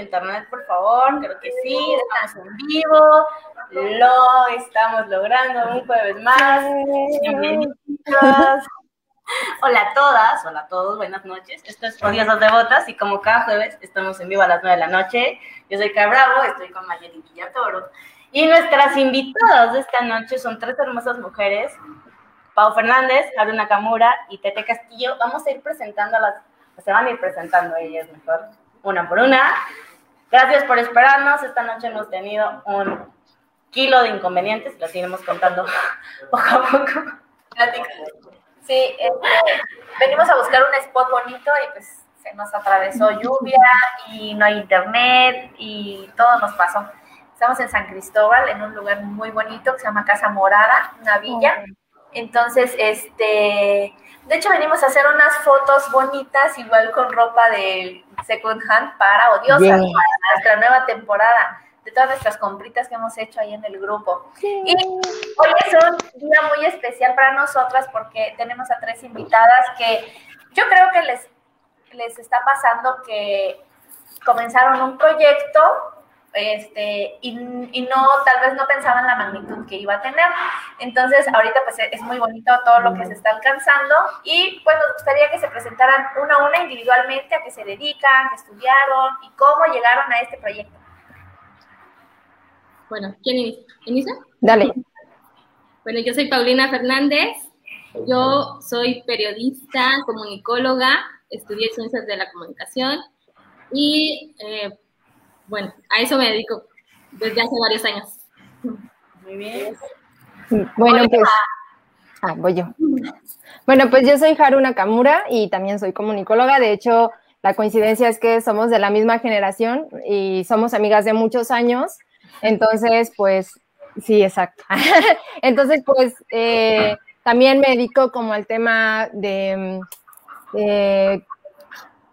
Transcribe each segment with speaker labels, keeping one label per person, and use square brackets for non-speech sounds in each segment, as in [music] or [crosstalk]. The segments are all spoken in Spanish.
Speaker 1: Internet, por favor, creo que sí, estamos en vivo, lo estamos logrando un jueves más. Bienvenidos. Hola a todas, hola a todos, buenas noches. Esto es Odiosas Devotas y como cada jueves estamos en vivo a las 9 de la noche. Yo soy Cabravo, estoy con Mayeli Villatoro. Y nuestras invitadas de esta noche son tres hermosas mujeres, Pau Fernández, Haruna Kamura y Tete Castillo. Vamos a ir presentando a las, se van a ir presentando ellas mejor, una por una. Gracias por esperarnos. Esta noche hemos tenido un kilo de inconvenientes, las iremos contando [laughs] poco a poco.
Speaker 2: Sí, este, venimos a buscar un spot bonito y pues se nos atravesó lluvia y no hay internet y todo nos pasó. Estamos en San Cristóbal, en un lugar muy bonito que se llama Casa Morada, una villa. Entonces, este, de hecho venimos a hacer unas fotos bonitas, igual con ropa de second hand para Odiosa, para nuestra nueva temporada, de todas nuestras compritas que hemos hecho ahí en el grupo. Y hoy es un día muy especial para nosotras porque tenemos a tres invitadas que yo creo que les, les está pasando que comenzaron un proyecto este, y, no, tal vez no pensaban la magnitud que iba a tener. Entonces, ahorita pues es muy bonito todo lo que se está alcanzando y pues nos gustaría que se presentaran una a una individualmente a qué se dedican, qué estudiaron y cómo llegaron a este proyecto.
Speaker 3: Bueno, ¿quién inicia?
Speaker 4: Dale.
Speaker 3: Bueno, yo soy Paulina Fernández, yo soy periodista, comunicóloga, estudié ciencias de la comunicación y eh, bueno, a eso me dedico desde hace varios años.
Speaker 1: Muy bien.
Speaker 4: Bueno, pues. Ah, voy yo. Bueno, pues yo soy Haruna Kamura y también soy comunicóloga. De hecho, la coincidencia es que somos de la misma generación y somos amigas de muchos años. Entonces, pues, sí, exacto. [laughs] Entonces, pues, eh, también me dedico como al tema de, de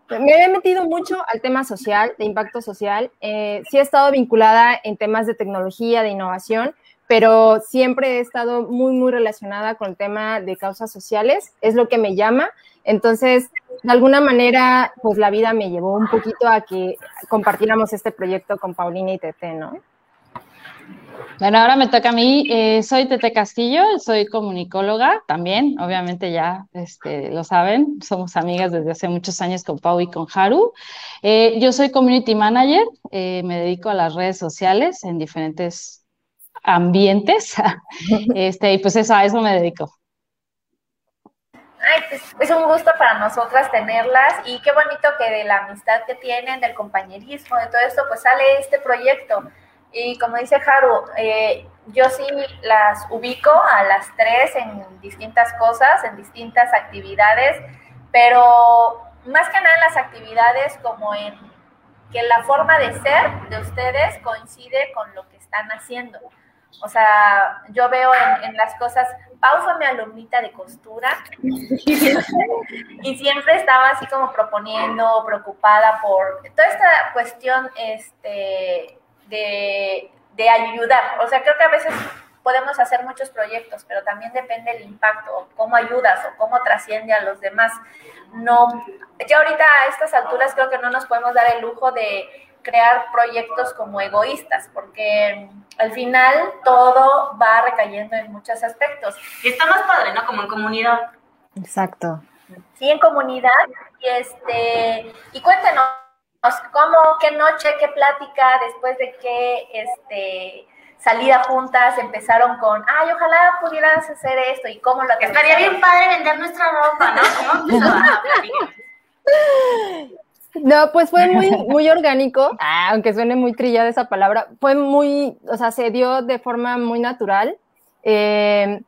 Speaker 4: me he metido mucho al tema social, de impacto social. Eh, sí he estado vinculada en temas de tecnología, de innovación, pero siempre he estado muy, muy relacionada con el tema de causas sociales. Es lo que me llama. Entonces, de alguna manera, pues la vida me llevó un poquito a que compartiéramos este proyecto con Paulina y Tete, ¿no?
Speaker 5: Bueno, ahora me toca a mí. Eh, soy Tete Castillo, soy comunicóloga también, obviamente ya este, lo saben, somos amigas desde hace muchos años con Pau y con Haru. Eh, yo soy community manager, eh, me dedico a las redes sociales en diferentes ambientes, [laughs] este, y pues a eso me dedico.
Speaker 2: Ay, pues es un gusto para nosotras tenerlas y qué bonito que de la amistad que tienen, del compañerismo, de todo esto, pues sale este proyecto. Y como dice Haru, eh, yo sí las ubico a las tres en distintas cosas, en distintas actividades, pero más que nada en las actividades como en que la forma de ser de ustedes coincide con lo que están haciendo. O sea, yo veo en, las cosas, Pau fue mi alumnita de costura y siempre estaba así como proponiendo, preocupada por toda esta cuestión, este, de, de ayudar. O sea, creo que a veces podemos hacer muchos proyectos, pero también depende el impacto, cómo ayudas o cómo trasciende a los demás. No, ya ahorita a estas alturas creo que no nos podemos dar el lujo de crear proyectos como egoístas, porque al final todo va recayendo en muchos aspectos.
Speaker 1: Y está más padre, ¿no? Como en comunidad.
Speaker 4: Exacto.
Speaker 2: Sí, en comunidad. Y este, y cuéntenos, cómo, qué noche, qué plática, después de qué este, salida juntas empezaron con, ay, ojalá pudieras hacer esto y cómo lo
Speaker 1: Estaría bien padre vender nuestra ropa, ¿no? [laughs]
Speaker 4: No, pues fue muy, [laughs] muy orgánico, ah, aunque suene muy trillada esa palabra, fue muy, o sea, se dio de forma muy natural. Eh,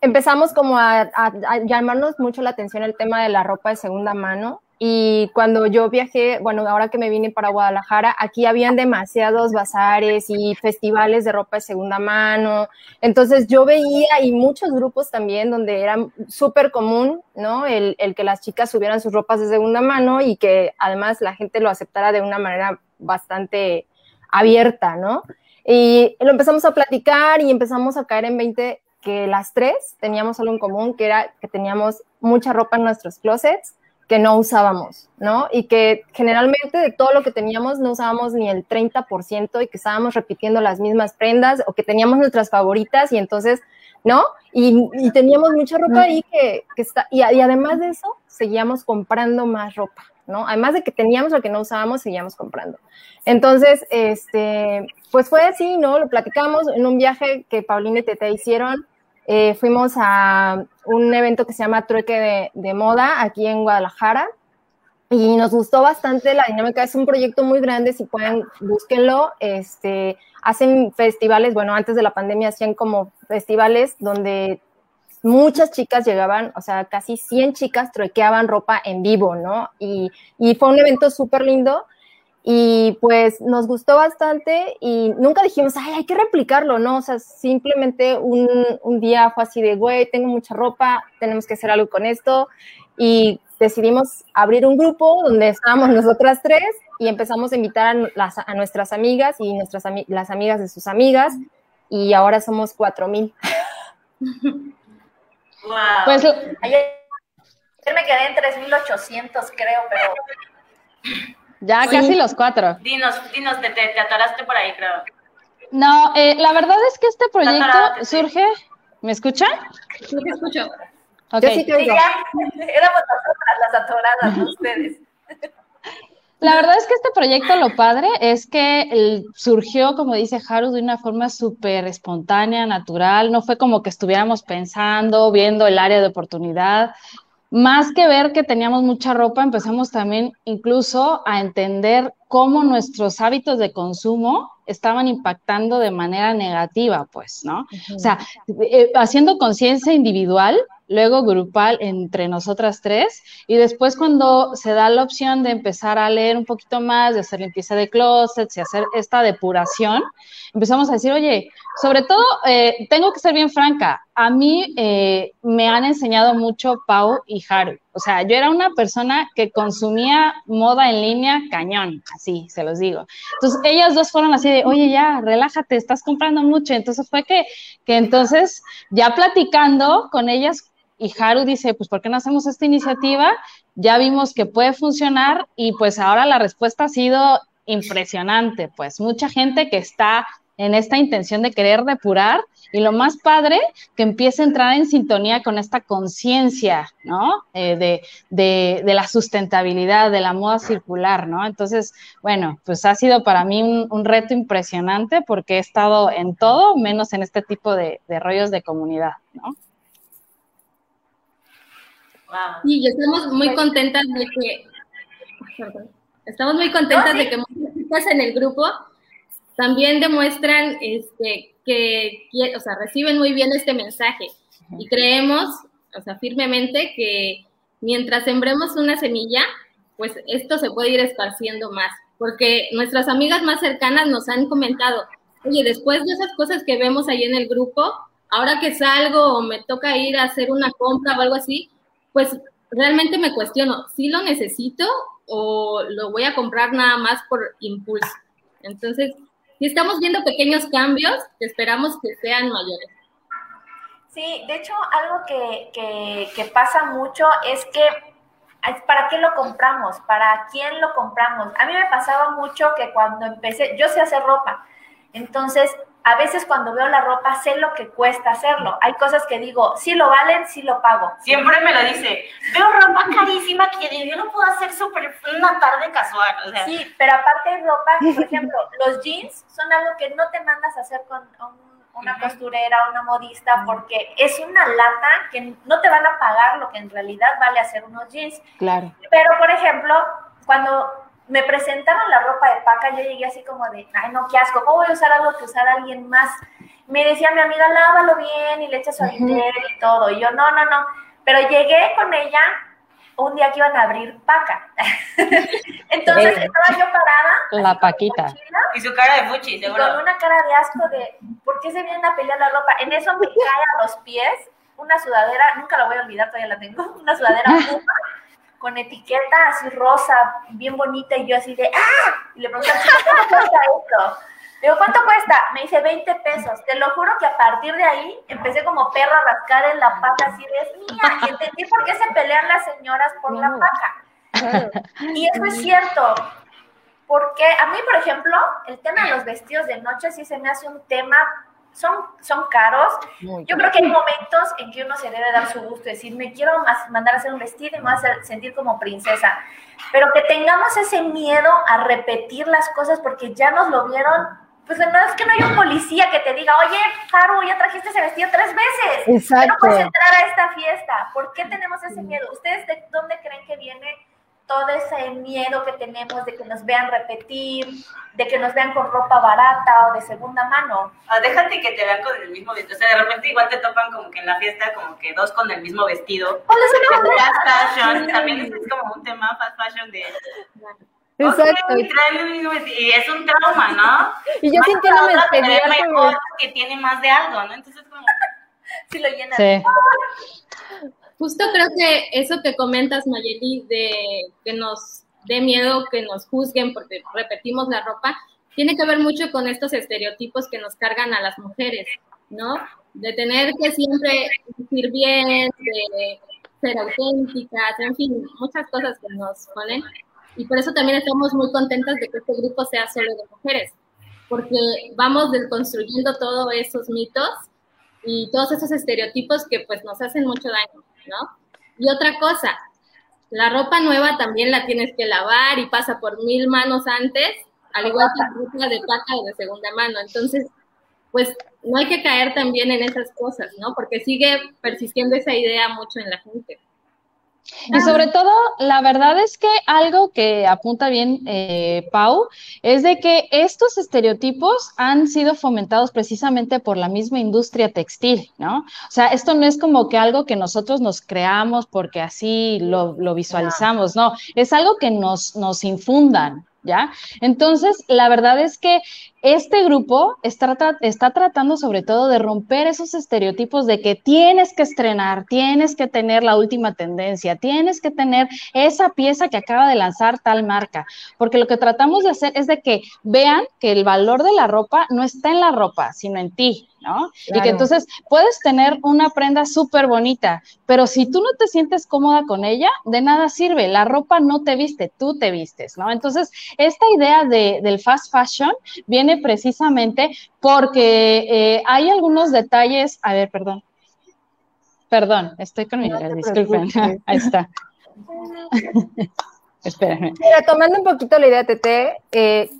Speaker 4: empezamos como a, a, llamarnos mucho la atención el tema de la ropa de segunda mano Y cuando yo viajé, bueno, ahora que me vine para Guadalajara, aquí habían demasiados bazares y festivales de ropa de segunda mano. Entonces yo veía y muchos grupos también donde era súper común, ¿no? El, que las chicas subieran sus ropas de segunda mano y que además la gente lo aceptara de una manera bastante abierta, ¿no? Y lo empezamos a platicar y empezamos a caer en 20 que las tres teníamos algo en común, que era que teníamos mucha ropa en nuestros closets que no usábamos, ¿no? Y que generalmente de todo lo que teníamos no usábamos ni el 30% y que estábamos repitiendo las mismas prendas o que teníamos nuestras favoritas y entonces, ¿no? Y, teníamos mucha ropa ahí que, que está, y, y, además de eso, seguíamos comprando más ropa, ¿no? Además de que teníamos lo que no usábamos, seguíamos comprando. Entonces, este, pues fue así, ¿no? Lo platicamos en un viaje que Paulina y Tete hicieron. Eh, fuimos a un evento que se llama Trueque de, Moda aquí en Guadalajara y nos gustó bastante la dinámica. Es un proyecto muy grande, si pueden, búsquenlo. Este, hacen festivales, bueno, antes de la pandemia hacían como festivales donde muchas chicas llegaban, o sea, casi 100 chicas truequeaban ropa en vivo, ¿no? Y, y fue un evento súper lindo y pues nos gustó bastante y nunca dijimos, ay, hay que replicarlo, ¿no? O sea, simplemente un, un día fue así de, güey, tengo mucha ropa, tenemos que hacer algo con esto y decidimos abrir un grupo donde estábamos [laughs] nosotras tres y empezamos a invitar a, las, a nuestras amigas y nuestras las amigas de sus amigas y ahora somos cuatro mil.
Speaker 2: Wow. Pues ayer, ayer me quedé en 3.800 creo, pero
Speaker 5: ya sí. casi los cuatro.
Speaker 1: Dinos, dinos, te, te, te atoraste por ahí, creo.
Speaker 5: No, eh, la verdad es que este proyecto surge. ¿Me escuchan?
Speaker 3: Sí, te escucho.
Speaker 5: Okay.
Speaker 2: Yo sí te oigo. Éramos nosotras las atoradas, no ustedes.
Speaker 5: La verdad es que este proyecto, lo padre, es que el, surgió, como dice Haru, de una forma súper espontánea, natural. No fue como que estuviéramos pensando, viendo el área de oportunidad más que ver que teníamos mucha ropa, empezamos también incluso a entender cómo nuestros hábitos de consumo estaban impactando de manera negativa, pues, ¿no? Uh -huh. O sea, eh, haciendo conciencia individual, luego grupal entre nosotras tres, y después cuando se da la opción de empezar a leer un poquito más, de hacer limpieza de closets y hacer esta depuración, empezamos a decir, oye, sobre todo, eh, tengo que ser bien franca, a mí eh, me han enseñado mucho Pau y Haru, o sea, yo era una persona que consumía moda en línea cañón, así se los digo. Entonces, ellas dos fueron así de, oye, ya, relájate, estás comprando mucho. Entonces fue que, que entonces, ya platicando con ellas, y Haru dice, pues, ¿por qué no hacemos esta iniciativa? Ya vimos que puede funcionar y pues ahora la respuesta ha sido impresionante, pues mucha gente que está en esta intención de querer depurar y lo más padre, que empiece a entrar en sintonía con esta conciencia, ¿no? Eh, de, de, de, la sustentabilidad, de la moda circular, ¿no? Entonces, bueno, pues ha sido para mí un, un reto impresionante porque he estado en todo, menos en este tipo de, de rollos de comunidad, ¿no?
Speaker 3: Sí, y estamos muy contentas de que, estamos muy contentas de que muchas chicas en el grupo también demuestran este, que, o sea, reciben muy bien este mensaje. Y creemos, o sea, firmemente que mientras sembremos una semilla, pues esto se puede ir esparciendo más, porque nuestras amigas más cercanas nos han comentado, oye, después de esas cosas que vemos ahí en el grupo, ahora que salgo o me toca ir a hacer una compra o algo así, pues realmente me cuestiono, si lo necesito o lo voy a comprar nada más por impulso. Entonces, estamos viendo pequeños cambios, esperamos que sean mayores.
Speaker 2: Sí, de hecho, algo que, que, que pasa mucho es que ¿para qué lo compramos? ¿Para quién lo compramos? A mí me pasaba mucho que cuando empecé, yo sé hacer ropa, entonces a veces cuando veo la ropa sé lo que cuesta hacerlo. Hay cosas que digo, sí lo valen, sí lo pago.
Speaker 1: Siempre me lo dice, veo ropa carísima que yo no puedo hacer súper una tarde casual. O sea.
Speaker 2: Sí, pero aparte de ropa, por ejemplo, [laughs] los jeans son algo que no te mandas a hacer con un, una costurera, una modista, porque es una lata que no te van a pagar lo que en realidad vale hacer unos jeans.
Speaker 4: Claro.
Speaker 2: Pero, por ejemplo, cuando me presentaron la ropa de paca, yo llegué así como de, ay, no, qué asco, ¿cómo voy a usar algo que usar alguien más? Me decía mi amiga, lávalo bien y le echas su uh -huh. y todo. Y yo, no, no, no. Pero llegué con ella un día que iban a abrir Paca. [laughs] Entonces estaba yo parada.
Speaker 5: La Paquita.
Speaker 1: Y su cara de fuchi, seguro.
Speaker 2: con una cara de asco de, ¿por qué se vienen a pelear la ropa? En eso me [laughs] cae a los pies una sudadera, nunca la voy a olvidar, todavía la tengo, una sudadera [laughs] Puma, con etiqueta así rosa, bien bonita, y yo así de, ¡ah! Y le chico, ¿cuánto cuesta esto? Le digo, ¿cuánto cuesta? Me dice 20 pesos. Te lo juro que a partir de ahí empecé como perro a rascar en la pata así de, es mía, y entendí por qué se pelean las señoras por la paca. Y eso es cierto, porque a mí, por ejemplo, el tema de los vestidos de noche sí se me hace un tema, son, son caros.
Speaker 4: Muy
Speaker 2: Yo creo que hay momentos en que uno se debe dar su gusto, decir, me quiero mandar a hacer un vestido y me voy a hacer- sentir como princesa. Pero que tengamos ese miedo a repetir las cosas porque ya nos lo vieron. Pues no es que no hay un policía que te diga, oye, Haru, ya trajiste ese vestido tres veces. Ya no
Speaker 4: Exacto.
Speaker 2: puedes entrar a esta fiesta. ¿Por qué tenemos ese miedo? ¿Ustedes de dónde creen que viene todo ese miedo que tenemos de que nos vean repetir, de que nos vean con ropa barata o de segunda mano?
Speaker 1: Ah, déjate que te vean con el mismo vestido. O sea, de repente igual te topan como que en la fiesta, como que dos con el mismo vestido.
Speaker 2: ¿Cuál es el
Speaker 1: De fast fashion, también es como un tema fast fashion de...
Speaker 4: Exacto.
Speaker 1: Ok, traen el mismo vestido. Y es un trauma, ¿no?
Speaker 4: Y yo
Speaker 1: ve
Speaker 4: inferior como-
Speaker 1: mejor que tiene más de algo, ¿no? Entonces como... [laughs]
Speaker 2: Si lo llenan.
Speaker 5: Sí.
Speaker 3: Justo creo que eso que comentas, Mayeli, de que nos dé miedo que nos juzguen porque repetimos la ropa, tiene que ver mucho con estos estereotipos que nos cargan a las mujeres, ¿no? De tener que siempre decir bien, de ser auténticas, en fin, muchas cosas que nos ponen. Y por eso también estamos muy contentas de que este grupo sea solo de mujeres, porque vamos desconstruyendo todos esos mitos y todos esos estereotipos que pues nos hacen mucho daño, ¿no? Y otra cosa, la ropa nueva también la tienes que lavar y pasa por mil manos antes, al igual que la ropa de o de segunda mano. Entonces, pues no hay que caer también en esas cosas, ¿no? Porque sigue persistiendo esa idea mucho en la gente.
Speaker 5: Y sobre todo, la verdad es que algo que apunta bien eh, Pau es de que estos estereotipos han sido fomentados precisamente por la misma industria textil, ¿no? O sea, esto no es como que algo que nosotros nos creamos porque así lo, lo visualizamos, no, es algo que nos, nos infundan, ¿ya? Entonces, la verdad es que este grupo está, está tratando sobre todo de romper esos estereotipos de que tienes que estrenar, tienes que tener la última tendencia, tienes que tener esa pieza que acaba de lanzar tal marca, porque lo que tratamos de hacer es de que vean que el valor de la ropa no está en la ropa, sino en ti, ¿no? Y que entonces puedes tener una prenda súper bonita, pero si tú no te sientes cómoda con ella, de nada sirve, la ropa no te viste, tú te vistes, ¿no? Entonces, esta idea de, del fast fashion viene precisamente porque eh, hay algunos detalles, a ver, perdón. Perdón, estoy con mi
Speaker 4: No
Speaker 5: disculpen. [laughs] Ahí está. [laughs] Espérenme.
Speaker 4: Retomando un poquito la idea, Tete, eh,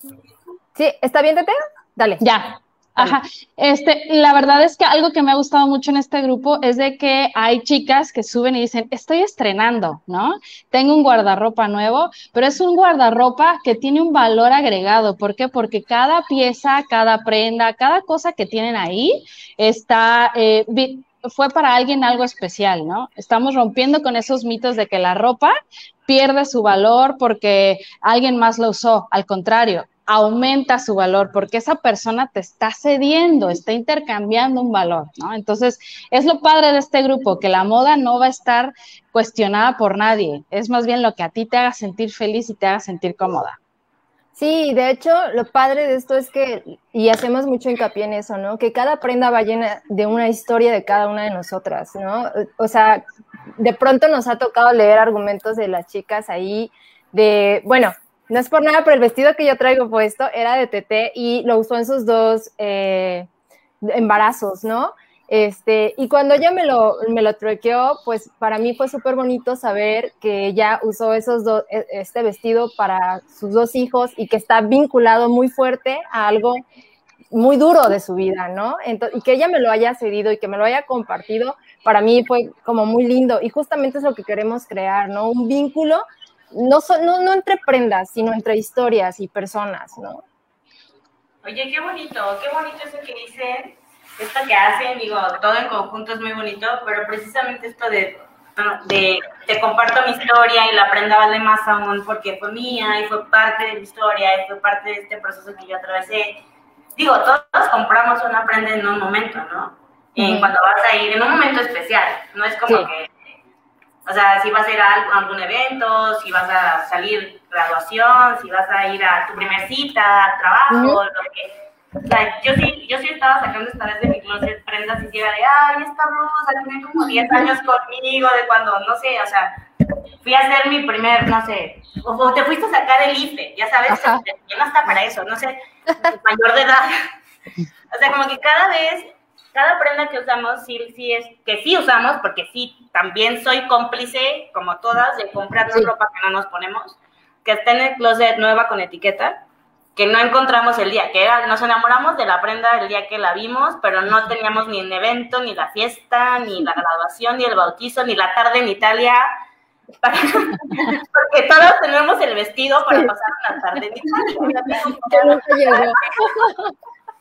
Speaker 4: ¿sí? ¿Está bien, Tete? Dale.
Speaker 5: Ya. Ajá, este, la verdad es que algo que me ha gustado mucho en este grupo es de que hay chicas que suben y dicen, estoy estrenando, ¿no? Tengo un guardarropa nuevo, pero es un guardarropa que tiene un valor agregado. ¿Por qué? Porque cada pieza, cada prenda, cada cosa que tienen ahí está, eh, fue para alguien algo especial, ¿no? Estamos rompiendo con esos mitos de que la ropa pierde su valor porque alguien más lo usó. Al contrario, aumenta su valor porque esa persona te está cediendo, está intercambiando un valor, ¿no? Entonces, es lo padre de este grupo, que la moda no va a estar cuestionada por nadie, es más bien lo que a ti te haga sentir feliz y te haga sentir cómoda.
Speaker 4: Sí, de hecho, lo padre de esto es que, y hacemos mucho hincapié en eso, ¿no? Que cada prenda va llena de una historia de cada una de nosotras, ¿no? O sea, de pronto nos ha tocado leer argumentos de las chicas ahí de, bueno, no es por nada, pero el vestido que yo traigo puesto era de TT y lo usó en sus dos eh, embarazos, ¿no? Este, y cuando ella me lo, me lo truequeó, pues para mí fue súper bonito saber que ella usó esos dos, e- este vestido para sus dos hijos y que está vinculado muy fuerte a algo muy duro de su vida, ¿no? Entonces, y que ella me lo haya cedido y que me lo haya compartido, para mí fue como muy lindo. Y justamente es lo que queremos crear, ¿no? Un vínculo, no, so- no, no entre prendas, sino entre historias y personas, ¿no?
Speaker 1: Oye, qué bonito, qué bonito eso que dicen, esto que hacen, digo, todo en conjunto es muy bonito, pero precisamente esto de de te comparto mi historia y la prenda vale más aún porque fue mía y fue parte de mi historia y fue parte de este proceso que yo atravesé. Digo, todos compramos una prenda en un momento, ¿no? En cuando vas a ir, en un momento especial, no es como que, o sea, si vas a ir a algún evento, si vas a salir graduación, si vas a ir a tu primer cita, trabajo, lo que o sea, yo sí, yo sí estaba sacando esta vez de mi closet prendas y era de, ay, esta blusa tiene como 10 años conmigo, de cuando, no sé, o sea, fui a hacer mi primer, no sé, o, te fuiste a sacar el IFE, ya sabes, no está para eso, no sé, mayor de edad. [laughs] O sea, como que cada vez, cada prenda que usamos, sí, sí es, que sí usamos, porque sí, también soy cómplice, como todas, de comprar ropa que no nos ponemos, que está en el closet nueva con etiqueta, que no encontramos el día, que era, nos enamoramos de la prenda el día que la vimos, pero no teníamos ni el evento, ni la fiesta, ni la [laughs] graduación, ni el bautizo, ni la tarde en Italia, [laughs] porque todos tenemos el vestido para pasar una tarde en [laughs] Italia.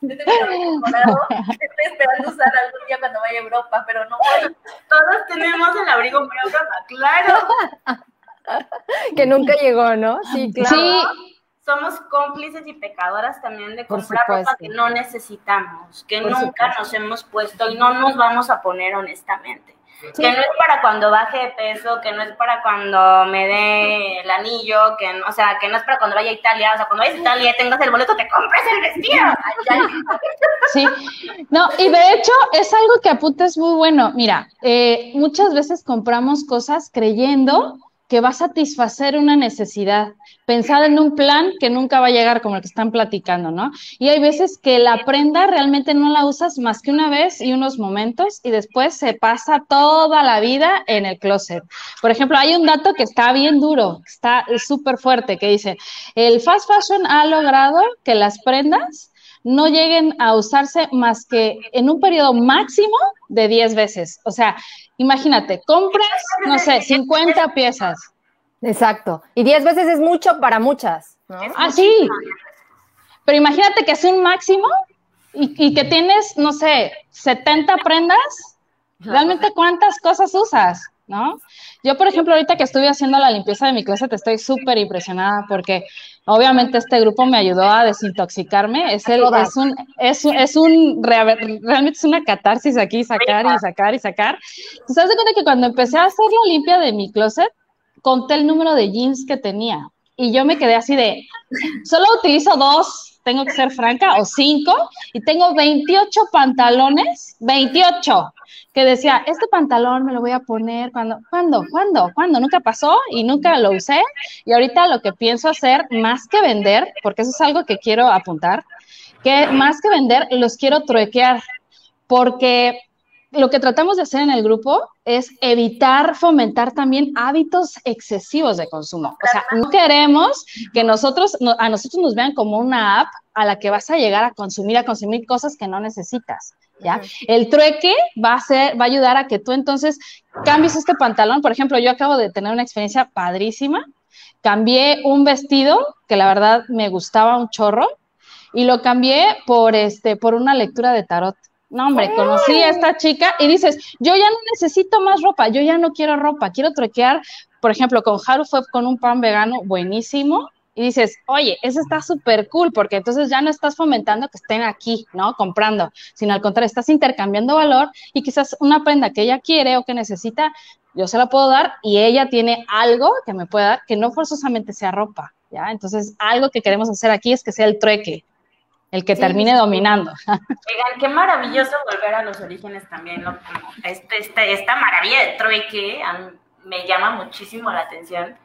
Speaker 1: [laughs] [laughs]
Speaker 2: Estoy esperando usar algún día cuando vaya a Europa, pero no voy.
Speaker 1: Todos tenemos el abrigo para Europa, claro.
Speaker 4: Que nunca llegó, ¿no? Sí, claro. Sí
Speaker 1: somos cómplices y pecadoras también de comprar ropa que no necesitamos, que nunca nos hemos puesto y no nos vamos a poner honestamente. Que no es para cuando baje de peso, que no es para cuando me dé el anillo, que o sea, que no es para cuando vaya a Italia, o sea, cuando vayas a Italia y tengas el boleto, te compres el vestido.
Speaker 5: Sí, no, y de hecho es algo que apuntas muy bueno. Mira, eh, muchas veces compramos cosas creyendo que va a satisfacer una necesidad, pensar en un plan que nunca va a llegar como el que están platicando, ¿no? Y hay veces que la prenda realmente no la usas más que una vez y unos momentos y después se pasa toda la vida en el closet. Por ejemplo, hay un dato que está bien duro, está súper fuerte, que dice, el fast fashion ha logrado que las prendas no lleguen a usarse más que en un periodo máximo de 10 veces. O sea, imagínate, compras, no sé, 50 piezas.
Speaker 4: Exacto. Y 10 veces es mucho para muchas. ¿no?
Speaker 5: Ah, sí. Pero imagínate que es un máximo y, que tienes, no sé, 70 prendas. ¿Realmente cuántas cosas usas? ¿No? Yo, por ejemplo, ahorita que estuve haciendo la limpieza de mi closet, estoy súper impresionada porque Obviamente este grupo me ayudó a desintoxicarme. Es, el, es un, es, es un, realmente es una catarsis aquí, sacar y sacar y sacar. ¿Te das cuenta que cuando empecé a hacer la limpia de mi closet, conté el número de jeans que tenía y yo me quedé así de, solo utilizo dos, tengo que ser franca, o cinco, y tengo 28 pantalones, 28 que decía, este pantalón me lo voy a poner cuando, ¿cuándo? ¿Cuándo? ¿Cuándo? Nunca pasó y nunca lo usé. Y ahorita lo que pienso hacer, más que vender, porque eso es algo que quiero apuntar, que más que vender, los quiero truequear, porque lo que tratamos de hacer en el grupo es evitar fomentar también hábitos excesivos de consumo. O sea, no queremos que nosotros, a nosotros nos vean como una app a la que vas a llegar a consumir, a consumir cosas que no necesitas. ¿ya? El trueque va a ser, va a ayudar a que tú entonces cambies este pantalón. Por ejemplo, yo acabo de tener una experiencia padrísima. Cambié un vestido que la verdad me gustaba un chorro y lo cambié por este, por una lectura de tarot. No, hombre, conocí a esta chica y dices, yo ya no necesito más ropa, yo ya no quiero ropa, quiero truquear. Por ejemplo, con Haru fue con un pan vegano buenísimo y dices, oye, eso está súper cool, porque entonces ya no estás fomentando que estén aquí, ¿no? Comprando, sino al contrario, estás intercambiando valor y quizás una prenda que ella quiere o que necesita, yo se la puedo dar y ella tiene algo que me puede dar que no forzosamente sea ropa, ¿ya? Entonces, algo que queremos hacer aquí es que sea el trueque, el que termine dominando.
Speaker 1: Oigan, qué maravilloso volver a los orígenes también, este, este, esta maravilla de trueque me llama muchísimo la atención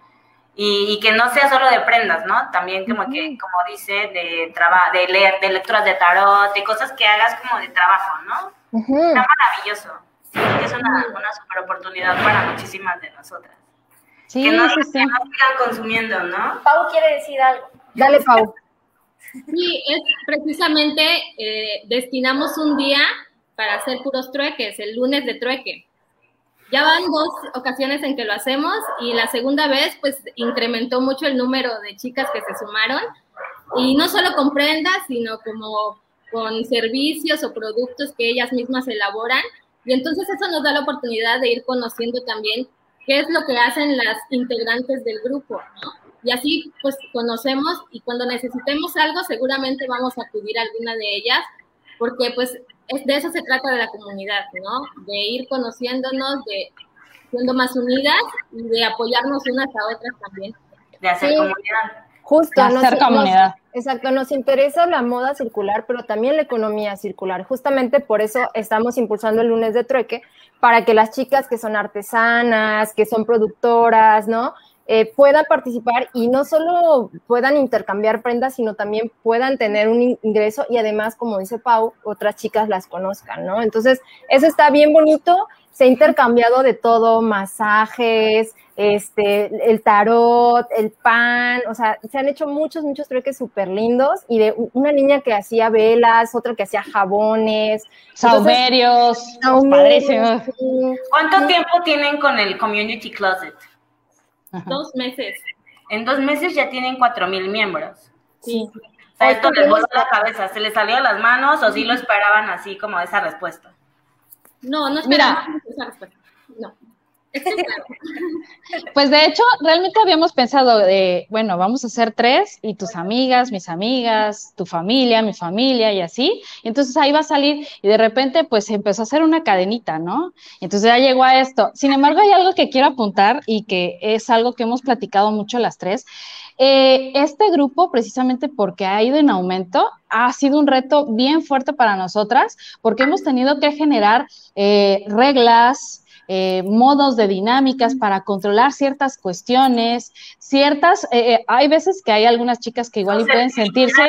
Speaker 1: y, que no sea solo de prendas, ¿no? También como que, como dice, de, de leer, de lecturas de tarot, de cosas que hagas como de trabajo, ¿no? Está maravilloso. Sí, es una, una super oportunidad para muchísimas de nosotras. Sí, que, no, sí, sí. sigan consumiendo, ¿no?
Speaker 2: Pau quiere decir algo.
Speaker 4: Dale, Pau.
Speaker 3: Sí, es precisamente, eh, destinamos un día para hacer puros trueques, el lunes de trueque. Ya van dos ocasiones en que lo hacemos y la segunda vez pues incrementó mucho el número de chicas que se sumaron y no solo con prendas, sino como con servicios o productos que ellas mismas elaboran y entonces eso nos da la oportunidad de ir conociendo también qué es lo que hacen las integrantes del grupo, ¿no? Y así pues conocemos y cuando necesitemos algo seguramente vamos a acudir a alguna de ellas, porque pues es, de eso se trata de la comunidad, ¿no? De ir conociéndonos, de siendo más unidas y de apoyarnos unas a otras también.
Speaker 1: De hacer comunidad.
Speaker 4: Justo,
Speaker 5: hacer comunidad.
Speaker 4: exacto, nos interesa la moda circular, pero también la economía circular. Justamente por eso estamos impulsando el lunes de trueque, para que las chicas que son artesanas, que son productoras, ¿no? Eh, puedan participar y no solo puedan intercambiar prendas, sino también puedan tener un ingreso y además, como dice Pau, otras chicas las conozcan, ¿no? Entonces, eso está bien bonito, se ha intercambiado de todo, masajes, este, el tarot, el pan, o sea, se han hecho muchos, muchos trueques súper lindos y de una niña que hacía velas, otra que hacía jabones.
Speaker 5: Saumerios,
Speaker 1: padrísimos. ¿Cuánto tiempo tienen con el Community Closet?
Speaker 3: Dos meses.
Speaker 1: En dos meses ya tienen cuatro mil miembros. Sí. O sea, esto les voló la cabeza. ¿Se les salió a las manos o sí lo esperaban así como esa respuesta?
Speaker 3: No, no esperaban esa respuesta. No. [laughs]
Speaker 5: Pues de hecho, realmente habíamos pensado de, bueno, vamos a hacer tres y tus amigas, mis amigas, tu familia, mi familia y así. Y entonces ahí va a salir y de repente pues empezó a hacer una cadenita, ¿no? Y entonces ya llegó a esto. Sin embargo, hay algo que quiero apuntar y que es algo que hemos platicado mucho las tres. Eh, este grupo, precisamente porque ha ido en aumento, ha sido un reto bien fuerte para nosotras porque hemos tenido que generar eh, reglas, eh, modos de dinámicas para controlar ciertas cuestiones, ciertas, eh, eh, hay veces que hay algunas chicas que igual y pueden sentirse...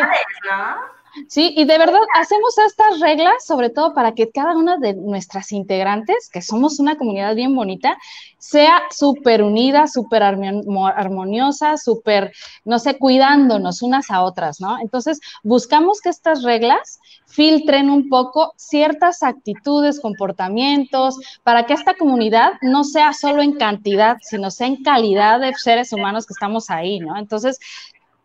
Speaker 5: Sí, y de verdad hacemos estas reglas sobre todo para que cada una de nuestras integrantes, que somos una comunidad bien bonita, sea súper unida, súper armoniosa, súper, no sé, cuidándonos unas a otras, ¿no? Entonces, buscamos que estas reglas filtren un poco ciertas actitudes, comportamientos, para que esta comunidad no sea solo en cantidad, sino sea en calidad de seres humanos que estamos ahí, ¿no? Entonces,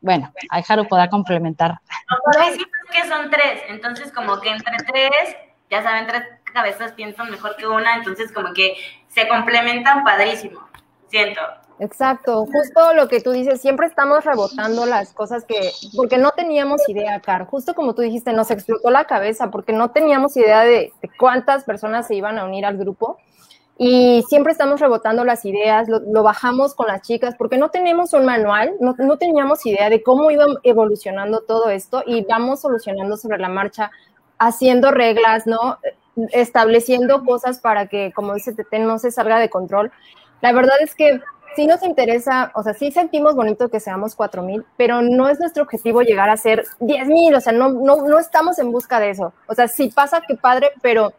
Speaker 5: bueno, ahí Haru podrá complementar.
Speaker 1: No, decimos que son tres, entonces como que entre tres, ya saben, tres cabezas piensan mejor que una, entonces como que se complementan padrísimo, siento.
Speaker 4: Exacto, justo lo que tú dices, siempre estamos rebotando las cosas que, porque no teníamos idea, Car, justo como tú dijiste, nos explotó la cabeza porque no teníamos idea de, de cuántas personas se iban a unir al grupo y siempre estamos rebotando las ideas, lo, bajamos con las chicas, porque no tenemos un manual, no, no, teníamos idea de cómo iba evolucionando todo esto y vamos solucionando sobre la marcha, haciendo reglas, ¿no? Estableciendo cosas para que, como dice Tete, no se salga de control. La verdad es que sí nos interesa, o sea, sí sentimos bonito que seamos 4.000, pero no es nuestro objetivo llegar a ser 10.000, o sea, no, no, no estamos en busca de eso. O sea, sí pasa que padre, pero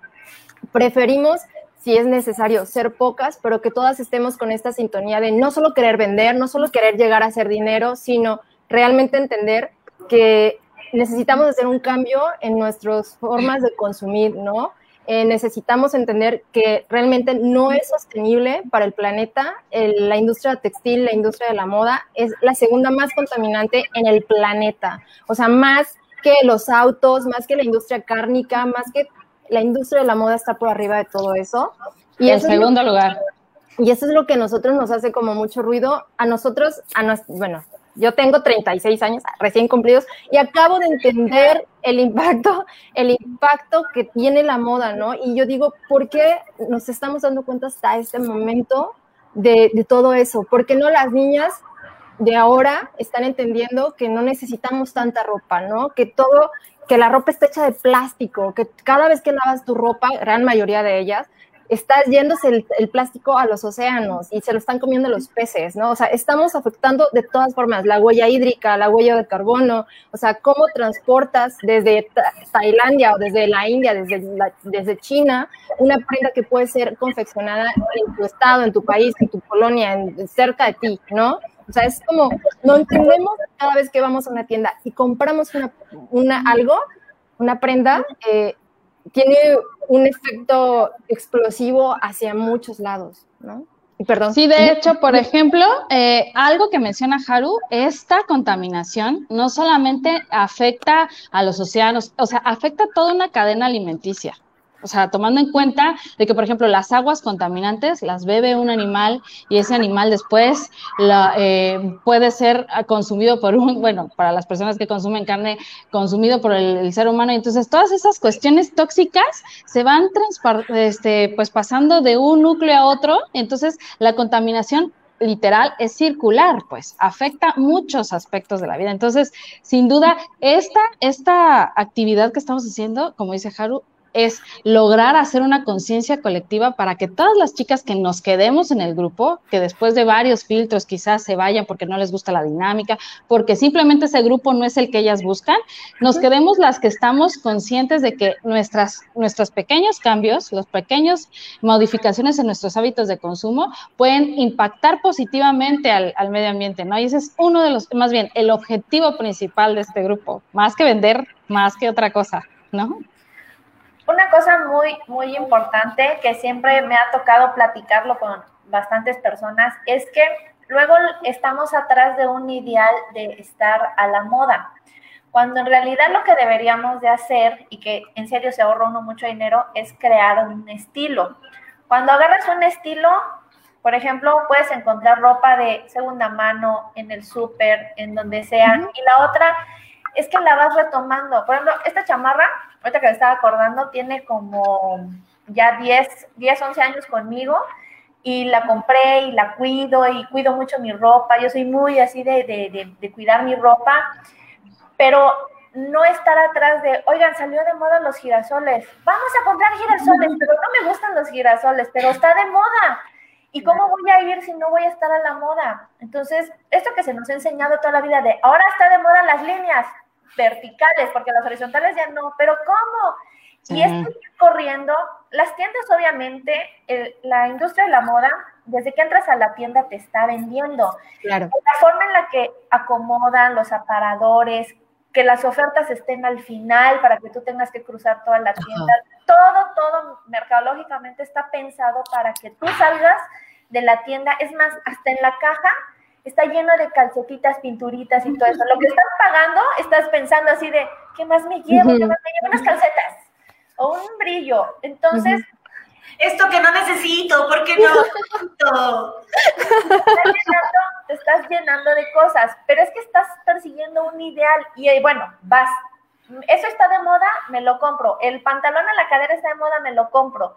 Speaker 4: preferimos si es necesario ser pocas, pero que todas estemos con esta sintonía de no solo querer vender, no solo querer llegar a hacer dinero, sino realmente entender que necesitamos hacer un cambio en nuestras formas de consumir, ¿no? Eh, necesitamos entender que realmente no es sostenible para el planeta. la industria textil, la industria de la moda, es la segunda más contaminante en el planeta. O sea, más que los autos, más que la industria cárnica, más que la industria de la moda está por arriba de todo eso.
Speaker 5: Y en segundo lugar.
Speaker 4: Y eso es lo que a nosotros nos hace como mucho ruido. A nosotros, a bueno, yo tengo 36 años recién cumplidos y acabo de entender el impacto, el impacto que tiene la moda, ¿no? Y yo digo, ¿por qué nos estamos dando cuenta hasta este momento de, de todo eso? ¿Por qué no las niñas de ahora están entendiendo que no necesitamos tanta ropa, ¿no? Que todo que la ropa está hecha de plástico, que cada vez que lavas tu ropa, gran mayoría de ellas, estás yéndose el, plástico a los océanos y se lo están comiendo los peces, ¿no? O sea, estamos afectando de todas formas la huella hídrica, la huella de carbono, o sea, cómo transportas desde Tailandia o desde la India, desde, desde China, una prenda que puede ser confeccionada en tu estado, en tu país, en tu colonia, en, cerca de ti, ¿no? O sea, es como, no entendemos cada vez que vamos a una tienda y compramos una, una algo, una prenda, eh, tiene un efecto explosivo hacia muchos lados, ¿no? Y perdón.
Speaker 5: Sí, de hecho, por ejemplo, eh, algo que menciona Haru, esta contaminación no solamente afecta a los océanos, o sea, afecta a toda una cadena alimenticia. O sea, tomando en cuenta de que, por ejemplo, las aguas contaminantes las bebe un animal y ese animal después la, eh, puede ser consumido por un, [laughs] bueno, para las personas que consumen carne, consumido por el, ser humano. Entonces, todas esas cuestiones tóxicas se van este, pues pasando de un núcleo a otro. Entonces, la contaminación literal es circular, pues afecta muchos aspectos de la vida. Entonces, sin duda, esta, esta actividad que estamos haciendo, como dice Haru, es lograr hacer una conciencia colectiva para que todas las chicas que nos quedemos en el grupo, que después de varios filtros quizás se vayan porque no les gusta la dinámica, porque simplemente ese grupo no es el que ellas buscan, nos quedemos las que estamos conscientes de que nuestras, nuestros pequeños cambios, los pequeños modificaciones en nuestros hábitos de consumo pueden impactar positivamente al, al medio ambiente, ¿no? Y ese es uno de los, más bien, el objetivo principal de este grupo, más que vender, más que otra cosa, ¿no?
Speaker 2: Una cosa muy, muy importante que siempre me ha tocado platicarlo con bastantes personas es que luego estamos atrás de un ideal de estar a la moda, cuando en realidad lo que deberíamos de hacer y que en serio se ahorra uno mucho dinero es crear un estilo. Cuando agarras un estilo, por ejemplo, puedes encontrar ropa de segunda mano en el súper, en donde sea, y la otra es que la vas retomando. Por ejemplo, esta chamarra ahorita que me estaba acordando, tiene como ya 10, 10, 11 años conmigo y la compré y la cuido y cuido mucho mi ropa. Yo soy muy así de, de, de, cuidar mi ropa, pero no estar atrás de, oigan, salió de moda los girasoles, vamos a comprar girasoles, pero no me gustan los girasoles, pero está de moda. ¿Y cómo voy a ir si no voy a estar a la moda? Entonces, esto que se nos ha enseñado toda la vida de, ahora está de moda las líneas, verticales, porque las horizontales ya no, pero ¿cómo? Y esto corriendo, las tiendas obviamente, la industria de la moda, desde que entras a la tienda te está vendiendo.
Speaker 4: Claro.
Speaker 2: La forma en la que acomodan los aparadores, que las ofertas estén al final para que tú tengas que cruzar toda la tienda, todo, todo mercadológicamente está pensado para que tú salgas de la tienda, es más, hasta en la caja está lleno de calcetitas, pinturitas y todo eso. Lo que estás pagando, estás pensando así de, ¿qué más me llevo? ¿Qué más me llevo? Unas calcetas o un brillo. Entonces,
Speaker 1: esto que no necesito, ¿por qué no? [laughs]
Speaker 2: te estás llenando de cosas, pero es que estás persiguiendo un ideal y eh, bueno, vas. Eso está de moda, me lo compro. El pantalón a la cadera está de moda, me lo compro.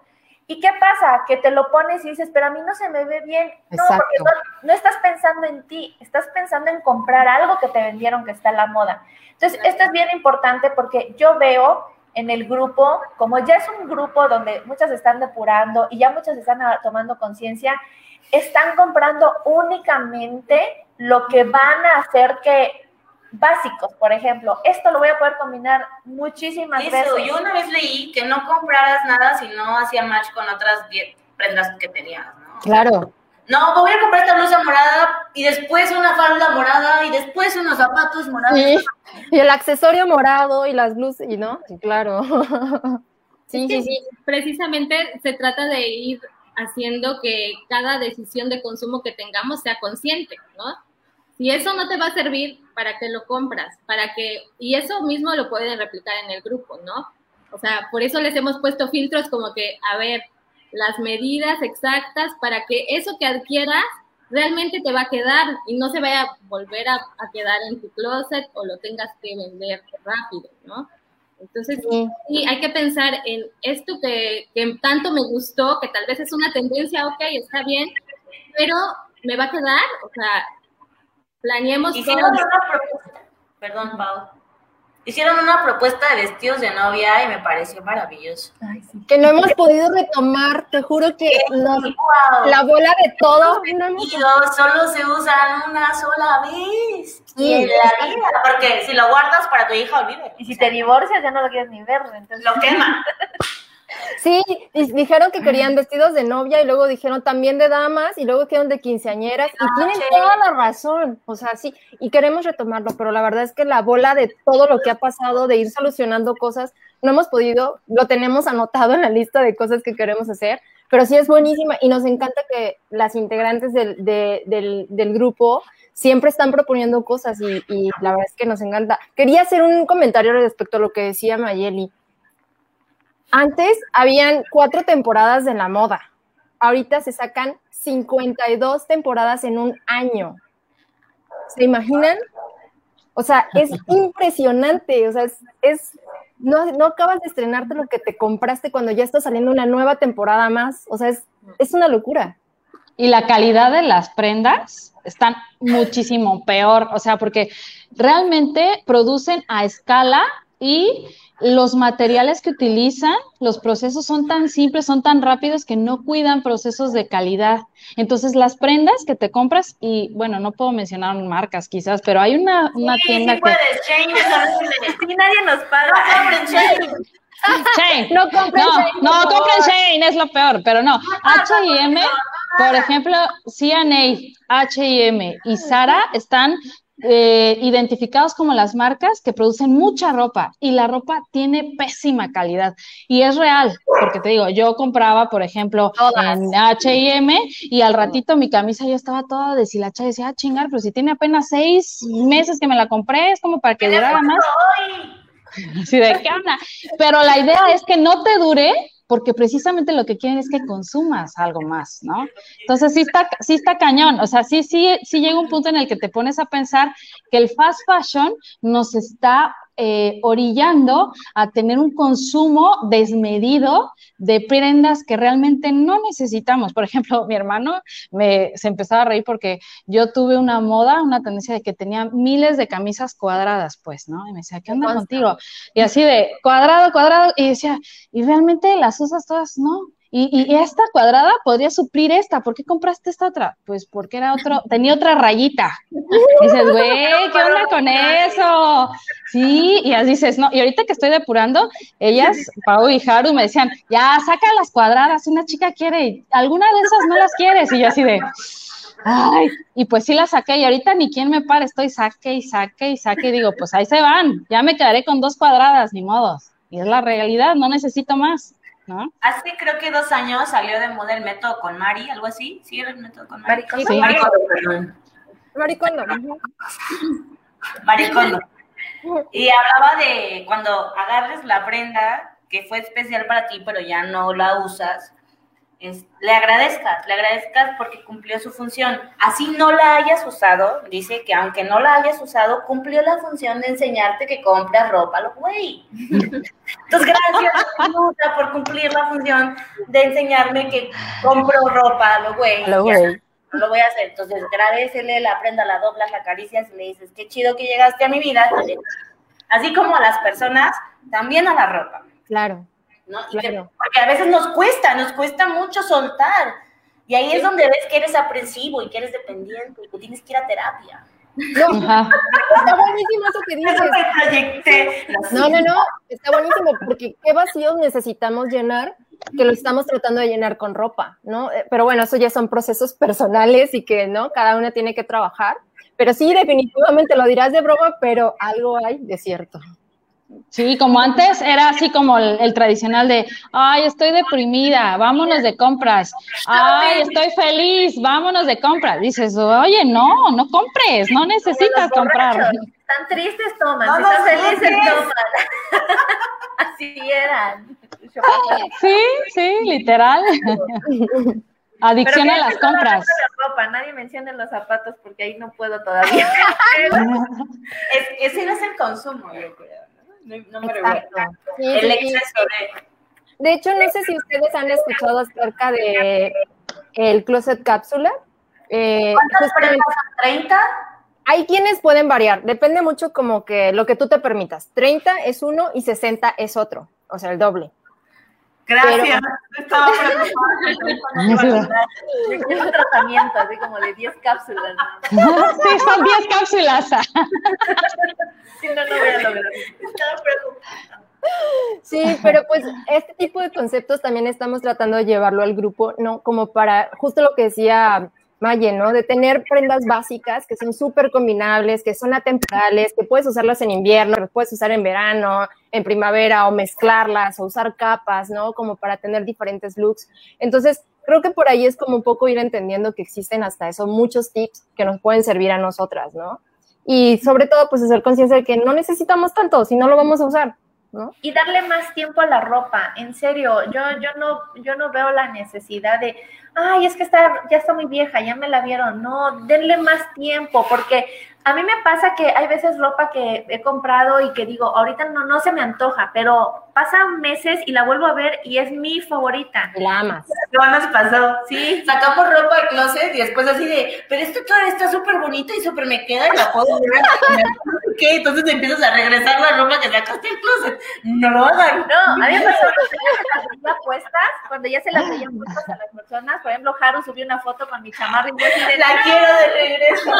Speaker 2: ¿Y qué pasa? Que te lo pones y dices, pero a mí no se me ve bien. No, porque no, estás pensando en ti, estás pensando en comprar algo que te vendieron que está a la moda. Entonces, esto es bien importante porque yo veo en el grupo, como ya es un grupo donde muchas están depurando y ya muchas están tomando conciencia, están comprando únicamente lo que van a hacer que básicos, por ejemplo. Esto lo voy a poder combinar muchísimas
Speaker 1: Eso,
Speaker 2: veces.
Speaker 1: Yo una vez leí que no compraras nada si no hacía match con otras prendas que tenías, ¿no?
Speaker 4: Claro.
Speaker 1: No, voy a comprar esta blusa morada y después una falda morada y después unos zapatos morados.
Speaker 4: Sí. Y el accesorio morado y las blusas, y no, sí, claro. [laughs]
Speaker 3: Sí, sí, sí. Precisamente se trata de ir haciendo que cada decisión de consumo que tengamos sea consciente, ¿no? Si eso no te va a servir, ¿para qué lo compras? Para que, y eso mismo lo pueden replicar en el grupo, ¿no? O sea, por eso les hemos puesto filtros como que, a ver, las medidas exactas para que eso que adquieras realmente te va a quedar y no se vaya a volver a, quedar en tu closet o lo tengas que vender rápido, ¿no? Entonces, sí, hay que pensar en esto que, que tanto me gustó, que tal vez es una tendencia, ok, está bien, pero me va a quedar, o sea, Planeemos
Speaker 1: Hicieron una propuesta, perdón, Pau. Hicieron una propuesta de vestidos de novia y me pareció maravilloso.
Speaker 4: Que no hemos podido retomar, te juro que la bola de todo.
Speaker 1: No solo se usan una sola vez. Y en la vida, porque si lo guardas para tu hija, olvide.
Speaker 2: Y si te divorcias, ya no lo quieres ni ver. Entonces...
Speaker 1: Lo quema. [laughs]
Speaker 4: Sí, dijeron que querían vestidos de novia y luego dijeron también de damas y luego dijeron de quinceañeras y tienen toda la razón, o sea, sí, y queremos retomarlo, pero la verdad es que la bola de todo lo que ha pasado, de ir solucionando cosas, no hemos podido, lo tenemos anotado en la lista de cosas que queremos hacer, pero sí es buenísima y nos encanta que las integrantes del, del, grupo siempre están proponiendo cosas y, y, la verdad es que nos encanta. Quería hacer un comentario respecto a lo que decía Mayeli Antes habían cuatro temporadas de la moda. Ahorita se sacan 52 temporadas en un año. ¿Se imaginan? O sea, es [laughs] impresionante. O sea, es, es no, no acabas de estrenarte lo que te compraste cuando ya está saliendo una nueva temporada más. O sea, es, es una locura.
Speaker 5: Y la calidad de las prendas están muchísimo peor, o sea, porque realmente producen a escala y los materiales que utilizan, los procesos son tan simples, son tan rápidos que no cuidan procesos de calidad. Entonces, las prendas que te compras, y bueno, no puedo mencionar marcas quizás, pero hay una, una
Speaker 1: Sí,
Speaker 5: tienda
Speaker 1: sí
Speaker 5: que...
Speaker 1: puedes, Shane,
Speaker 2: nadie nos paga.
Speaker 1: No compren Shane.
Speaker 5: Shane.
Speaker 4: No compren
Speaker 5: No,
Speaker 4: Shane,
Speaker 5: no, compren Shane, es lo peor, pero no. H&M, por ejemplo, C&A, H&M y Zara están eh, identificados como las marcas que producen mucha ropa y la ropa tiene pésima calidad. Y es real, porque te digo, yo compraba, por ejemplo, en H&M y al ratito mi camisa ya estaba toda deshilachada. Y decía, ah, chingar, pero si tiene apenas seis meses que me la compré, es como para que durara más. [laughs] Así de qué onda. Pero la idea es que no te dure, porque precisamente lo que quieren es que consumas algo más, ¿no? Entonces sí está, sí está cañón. O sea, sí, sí, sí llega un punto en el que te pones a pensar que el fast fashion nos está eh, orillando a tener un consumo desmedido de prendas que realmente no necesitamos. Por ejemplo, [laughs] mi hermano me, se empezaba a reír porque yo tuve una moda, una tendencia de que tenía miles de camisas cuadradas, pues, ¿no? Y me decía, ¿qué onda contigo? Y así de cuadrado, cuadrado, y decía, ¿y realmente las usas todas? No. Y, y esta cuadrada podría suplir esta. ¿Por qué compraste esta otra? Pues porque era otro, tenía otra rayita. [laughs] Y dices, güey, ¿qué onda con eso? Sí, y así dices, no. Y ahorita que estoy depurando, ellas, Pau y Haru, me decían, ya, saca las cuadradas, una chica quiere, y alguna de esas no las quieres. Y yo así de, ay, y pues sí las saqué, y ahorita ni quien me pare, estoy saque y saque y saque, y digo, pues ahí se van, ya me quedaré con dos cuadradas, ni modos. Y es la realidad, no necesito más, ¿no?
Speaker 1: Hace creo que dos años salió de moda el método con Mari, algo así. ¿Sí era el método con Mari?
Speaker 2: Maricondo.
Speaker 5: Sí.
Speaker 1: Maricondo, perdón.
Speaker 4: Maricondo.
Speaker 1: Maricondo. Y hablaba de cuando agarres la prenda que fue especial para ti, pero ya no la usas, le agradezcas, le agradezcas porque cumplió su función. Así no la hayas usado, dice que aunque no la hayas usado, cumplió la función de enseñarte que compras ropa, lo güey. Entonces, gracias, por cumplir la función de enseñarme que compro ropa, lo güey.
Speaker 4: Lo güey.
Speaker 1: No lo voy a hacer. Entonces, agradecele, la prenda, la doblas, la acaricias y le dices, qué chido que llegaste a mi vida. Así como a las personas, también a la ropa.
Speaker 4: Claro.
Speaker 1: ¿no? Y que-
Speaker 4: Claro.
Speaker 1: porque a veces nos cuesta, nos cuesta mucho soltar. Y ahí es donde ves que eres aprensivo y que eres dependiente y que tienes que ir a terapia.
Speaker 4: No, está buenísimo eso que dices. [laughs] No, no, no, está buenísimo, porque qué vacíos necesitamos llenar que lo estamos tratando de llenar con ropa, ¿no? Eh, Pero bueno, eso ya son procesos personales y que, ¿no? Cada uno tiene que trabajar. Pero sí, definitivamente lo dirás de broma, pero algo hay de cierto.
Speaker 5: Sí, como antes era así como el, el tradicional de, ay, estoy deprimida, vámonos de compras. Ay, estoy feliz, vámonos de compras. Dices, oye, no, no compres, no necesitas comprar.
Speaker 2: Están tristes, toman.
Speaker 1: No
Speaker 2: si están felices, toman. [laughs] Así eran.
Speaker 5: Sí, sí, literal. [laughs] Adicción
Speaker 2: Pero
Speaker 5: a las compras.
Speaker 2: de ropa, nadie menciona los zapatos porque ahí no puedo todavía. [laughs]
Speaker 1: Es, ese no es el consumo, yo creo. ¿no? No, me.
Speaker 4: Sí,
Speaker 1: El
Speaker 4: sí,
Speaker 1: exceso de...
Speaker 4: De hecho, no sé si ustedes han escuchado acerca de el closet cápsula. Eh,
Speaker 1: ¿Cuántas son? ¿30?
Speaker 4: Hay quienes pueden variar, depende mucho como que lo que tú te permitas. 30 es uno y 60 es otro, o sea, el doble.
Speaker 1: Gracias. Estaba preocupada.
Speaker 2: Es [laughs] un tratamiento, así como de 10 cápsulas. ¿no? [laughs]
Speaker 5: Sí, son 10 cápsulas.
Speaker 2: Si no, no voy a lograr.
Speaker 1: Estaba preocupada.
Speaker 4: Sí, pero pues este tipo de conceptos también estamos tratando de llevarlo al grupo, ¿no? Como para, justo lo que decía Maye, ¿no? De tener prendas básicas que son súper combinables, que son atemporales, que puedes usarlas en invierno, que puedes usar en verano, en primavera, o mezclarlas, o usar capas, ¿no? Como para tener diferentes looks. Entonces, creo que por ahí es como un poco ir entendiendo que existen hasta eso muchos tips que nos pueden servir a nosotras, ¿no? Y sobre todo, pues hacer conciencia de que no necesitamos tanto, si no lo vamos a usar.
Speaker 2: Y darle más tiempo a la ropa. En serio, yo, yo, no, yo no veo la necesidad de, ay, es que está, ya está muy vieja, ya me la vieron. No, denle más tiempo, porque a mí me pasa que hay veces ropa que he comprado y que digo, ahorita no, no se me antoja, pero pasan meses y la vuelvo a ver y es mi favorita.
Speaker 4: La amas.
Speaker 1: No nos pasó.
Speaker 2: Sí,
Speaker 1: Sacamos ropa del closet y después así de, pero esto todavía está súper bonito y súper me queda y la puedo ver. ¿Qué? Entonces empiezas a regresar la ropa que sacaste del closet. No lo hagan.
Speaker 2: No, a mí me pasó cuando ya se las puestas, cuando ya se las veían puestas a las personas. Por ejemplo, Haru subió una foto con mi chamarra y yo así de,
Speaker 1: La quiero de regreso.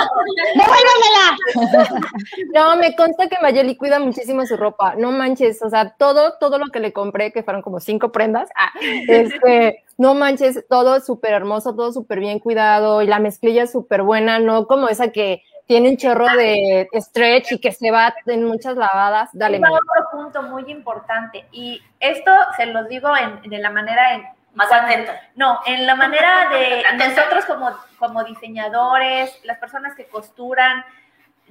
Speaker 1: [laughs]
Speaker 4: No, me consta que Mayeli cuida muchísimo su ropa. No manches, o sea, todo, todo lo que le compré, que fueron como cinco prendas, ah, este, no manches, todo es súper hermoso, todo súper bien cuidado y la mezclilla es súper buena, no como esa que tiene un chorro de stretch y que se va en muchas lavadas. Dale,
Speaker 2: otro punto muy importante y esto se los digo en, de la manera en,
Speaker 1: Más atenta.
Speaker 2: no, en la manera de [laughs] nosotros como, como diseñadores, las personas que costuran.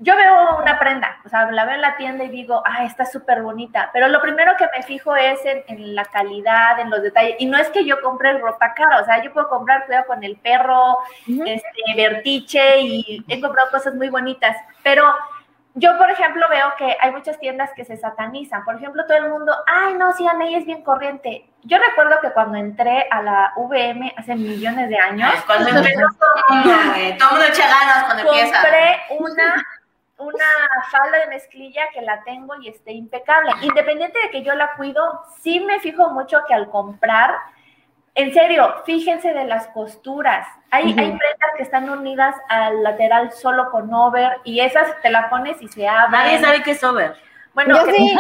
Speaker 2: Yo veo una prenda, o sea, la veo en la tienda y digo, ah, está súper bonita, pero lo primero que me fijo es en, en la calidad, en los detalles, y no es que yo compre ropa cara, o sea, yo puedo comprar cuidado con el perro, este, vertiche y he comprado cosas muy bonitas, pero yo, por ejemplo, veo que hay muchas tiendas que se satanizan. Por ejemplo, todo el mundo, ay, no, sí, Aney es bien corriente. Yo recuerdo que cuando entré a la VM hace millones de años,
Speaker 1: Cuando [laughs] empezó todo el mundo, güey. Todo el mundo echa ganas cuando empieza.
Speaker 2: compré una, una falda de mezclilla que la tengo y esté impecable. Independiente de que yo la cuido, sí me fijo mucho que al comprar, en serio, fíjense de las costuras. Hay, hay prendas que están unidas al lateral solo con over y esas te la pones y se abren.
Speaker 1: Nadie sabe qué es over.
Speaker 2: Bueno, que- [laughs]
Speaker 4: sí.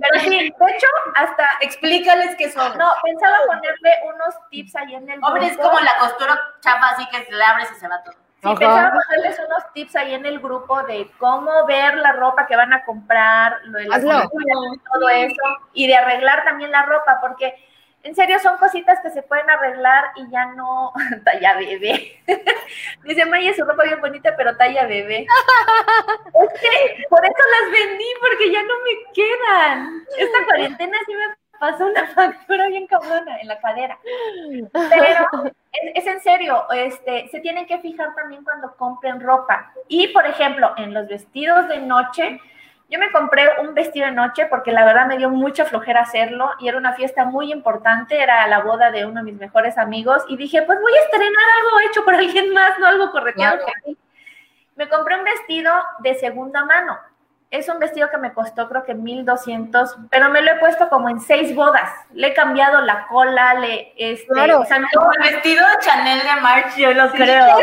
Speaker 2: pero sí, de hecho, hasta
Speaker 1: Explícales qué es over.
Speaker 2: no, pensaba ponerle unos tips ahí en el
Speaker 1: Over es como la costura chapa así que se le abres y se va todo.
Speaker 2: Sí,
Speaker 4: Ajá.
Speaker 2: pensaba ponerles unos tips ahí en el grupo de cómo ver la ropa que van a comprar, lo de las todo eso, y de arreglar también la ropa, porque en serio son cositas que se pueden arreglar y ya no [laughs] talla bebé. [laughs] Dice Maya, su ropa bien bonita, pero talla bebé. [laughs] es que por eso las vendí, porque ya no me quedan. Esta cuarentena sí me pasó una [laughs] factura bien cabrona en la cadera. Pero es, es en serio, este, se tienen que fijar también cuando compren ropa. Y, por ejemplo, en los vestidos de noche, yo me compré un vestido de noche porque la verdad me dio mucha flojera hacerlo y era una fiesta muy importante, era la boda de uno de mis mejores amigos y dije, pues voy a estrenar algo hecho por alguien más, no algo correteado.
Speaker 4: Claro.
Speaker 2: Me compré un vestido de segunda mano. Es un vestido que me costó creo que 1200, pero me lo he puesto como en seis bodas. Le he cambiado la cola, le este,
Speaker 4: Claro.
Speaker 2: o sea, no,
Speaker 1: Como el vestido de Chanel de March, yo lo creo. [laughs]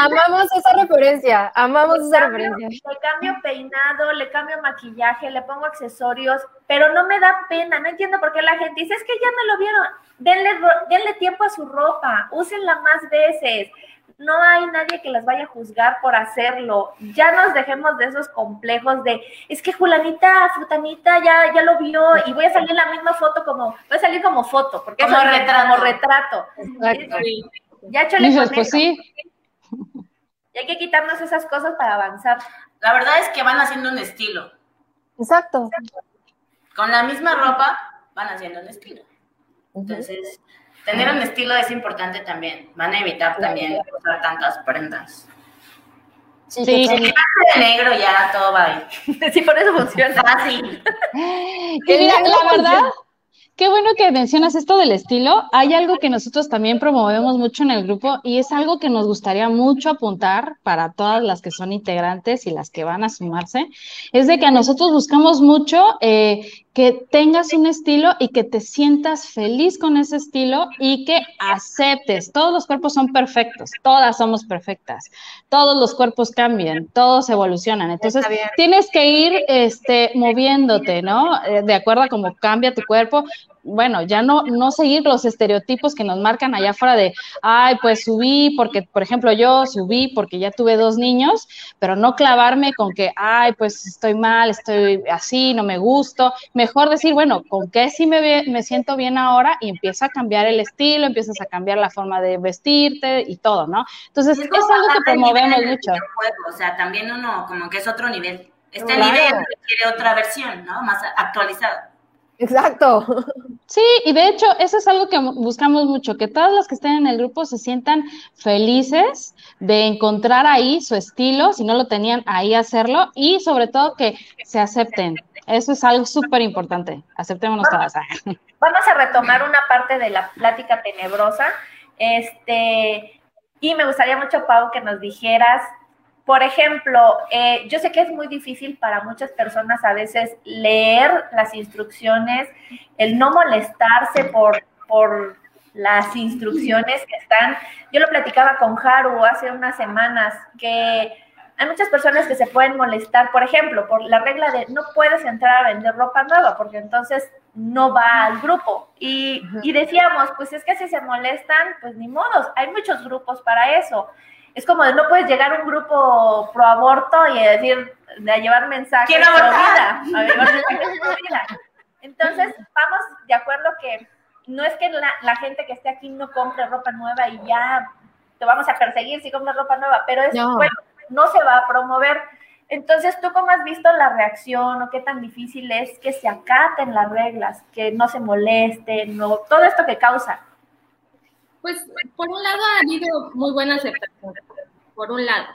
Speaker 4: Amamos esa referencia, amamos esa referencia.
Speaker 2: Le cambio peinado, le cambio maquillaje, le pongo accesorios, pero no me da pena. No entiendo por qué la gente dice, es que ya me lo vieron. Denle, denle tiempo a su ropa, úsenla más veces. No hay nadie que las vaya a juzgar por hacerlo. Ya nos dejemos de esos complejos de, es que Julanita, Frutanita ya, ya lo vio y voy a salir en la misma foto como, voy a salir como foto, porque
Speaker 1: Como
Speaker 2: es
Speaker 1: retrato.
Speaker 2: como retrato.
Speaker 4: Exacto.
Speaker 2: Ya échale
Speaker 5: Dices,
Speaker 2: con
Speaker 5: pues
Speaker 2: eso.
Speaker 5: sí,
Speaker 2: Y hay que quitarnos esas cosas para avanzar.
Speaker 1: La verdad es que van haciendo un estilo.
Speaker 4: Exacto.
Speaker 1: Con la misma ropa van haciendo un estilo. Entonces, tener un estilo es importante también. Van a evitar también usar tantas prendas.
Speaker 4: Sí,
Speaker 5: Sí.
Speaker 4: total.
Speaker 1: De negro ya todo va ahí. [laughs]
Speaker 2: Sí, por eso funciona.
Speaker 1: Fácil.
Speaker 5: Mira,
Speaker 4: negro
Speaker 5: la verdad,
Speaker 4: funciona.
Speaker 5: Qué bueno que mencionas esto del estilo. Hay algo que nosotros también promovemos mucho en el grupo y es algo que nos gustaría mucho apuntar para todas las que son integrantes y las que van a sumarse. Es de que a nosotros buscamos mucho eh, que tengas un estilo y que te sientas feliz con ese estilo y que aceptes. Todos los cuerpos son perfectos, todas somos perfectas, todos los cuerpos cambian, todos evolucionan. Entonces, tienes que ir este, moviéndote, ¿no? Eh, de acuerdo a cómo cambia tu cuerpo. Bueno, ya no, no seguir los estereotipos que nos marcan allá afuera de, ay, pues subí porque, por ejemplo, yo subí porque ya tuve dos niños, pero no clavarme con que, ay, pues estoy mal, estoy así, no me gusto. Mejor decir, bueno, ¿con qué sí me, me siento bien ahora? Y empieza a cambiar el estilo, empiezas a cambiar la forma de vestirte y todo, ¿no? Entonces, es,
Speaker 1: como
Speaker 5: algo que promovemos mucho.
Speaker 1: O sea, también uno como que es otro nivel. Este
Speaker 4: Claro.
Speaker 1: nivel requiere otra versión, ¿no? Más actualizada.
Speaker 4: Exacto.
Speaker 5: Sí, y de hecho, eso es algo que buscamos mucho, que todos los que estén en el grupo se sientan felices de encontrar ahí su estilo, si no lo tenían ahí hacerlo, y sobre todo que se acepten. Eso es algo súper importante. Aceptémonos todas. [laughs]
Speaker 2: Vamos a retomar una parte de la plática tenebrosa. Este, y me gustaría mucho, Pau, que nos dijeras, por ejemplo, eh, yo sé que es muy difícil para muchas personas a veces leer las instrucciones, el no molestarse por, por las instrucciones que están. Yo lo platicaba con Haru hace unas semanas, que hay muchas personas que se pueden molestar, por ejemplo, por la regla de no puedes entrar a vender ropa nueva, porque entonces no va al grupo. Y, y decíamos, pues es que si se molestan, pues ni modos, hay muchos grupos para eso. Es como de no puedes llegar a un grupo pro aborto y decir, de llevar mensajes
Speaker 1: Quiero
Speaker 2: pro
Speaker 1: abortar.
Speaker 2: vida, a llevar mensajes pro vida. Entonces, vamos de acuerdo que no es que la, la gente que esté aquí no compre ropa nueva y ya te vamos a perseguir si compras ropa nueva, pero es
Speaker 4: No.
Speaker 2: bueno, no se va a promover. Entonces, ¿tú cómo has visto la reacción o qué tan difícil es que se acaten las reglas, que no se molesten, no, todo esto que causa?
Speaker 3: Pues por un lado ha habido muy buena aceptación, por un lado.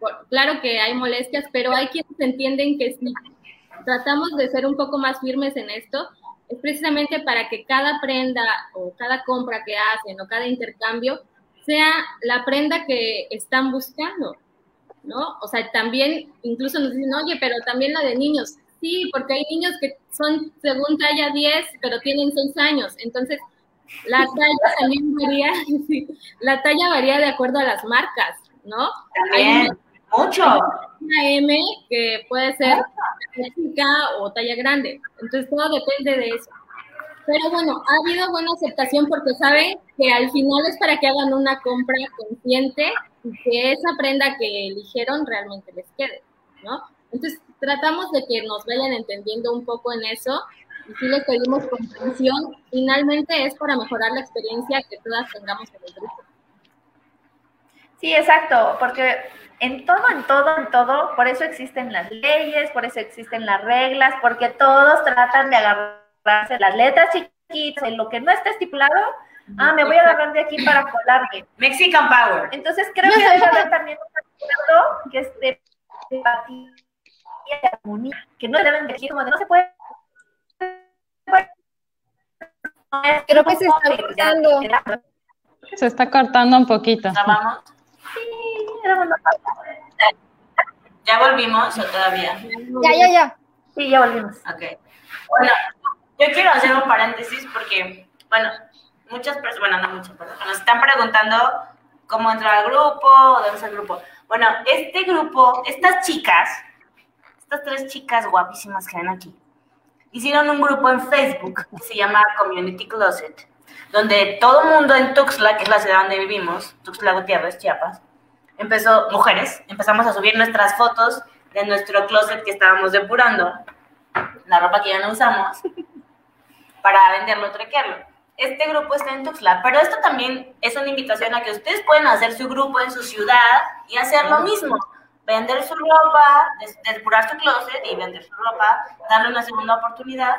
Speaker 3: Por- claro que hay molestias, pero hay quienes entienden que si tratamos de ser un poco más firmes en esto, es precisamente para que cada prenda o cada compra que hacen o cada intercambio sea la prenda que están buscando, ¿no? O sea, también incluso nos dicen, oye, pero también la de niños. Sí, porque hay niños que son según talla 10, pero tienen 6 años. Entonces, la talla también varía, la talla varía de acuerdo a las marcas, ¿no? Hay
Speaker 1: También, mucho.
Speaker 3: una M que puede ser talla chica o talla grande. Entonces todo depende de eso. Pero bueno, ha habido buena aceptación porque saben que al final es para que hagan una compra consciente y que esa prenda que eligieron realmente les quede, ¿no? Entonces tratamos de que nos vayan entendiendo un poco en eso y si les pedimos comprensión, finalmente es para mejorar la experiencia que todas tengamos en el grupo.
Speaker 2: Sí, exacto, porque en todo, en todo, en todo, por eso existen las leyes, por eso existen las reglas, porque todos tratan de agarrarse las letras chiquitas, en lo que no está estipulado, ah, me voy a agarrar de aquí para colarme.
Speaker 1: Mexican Power.
Speaker 2: Entonces creo que debe haber también un acuerdo que es de empatía y armonía, que no deben decir como de no se puede.
Speaker 4: Creo que se está cortando.
Speaker 5: Se está cortando un poquito.
Speaker 1: ¿Ya vamos? ¿Ya volvimos o todavía?
Speaker 4: Ya, ya, ya.
Speaker 2: Sí, ya volvimos.
Speaker 1: Ok. Bueno, yo quiero hacer un paréntesis porque, bueno, muchas personas, bueno, no muchas personas, nos están preguntando cómo entrar al grupo, o dónde es el grupo. Bueno, este grupo, estas chicas, estas tres chicas guapísimas que ven aquí, hicieron un grupo en Facebook que se llama Community Closet, donde todo el mundo en Tuxtla, que es la ciudad donde vivimos, Tuxtla Gutiérrez, Chiapas, empezó, mujeres, empezamos a subir nuestras fotos de nuestro closet que estábamos depurando, la ropa que ya no usamos, para venderlo, trequearlo. Este grupo está en Tuxtla, pero esto también es una invitación a que ustedes pueden hacer su grupo en su ciudad y hacer lo mismo. Vender su ropa, depurar su closet y vender su ropa, darle una segunda oportunidad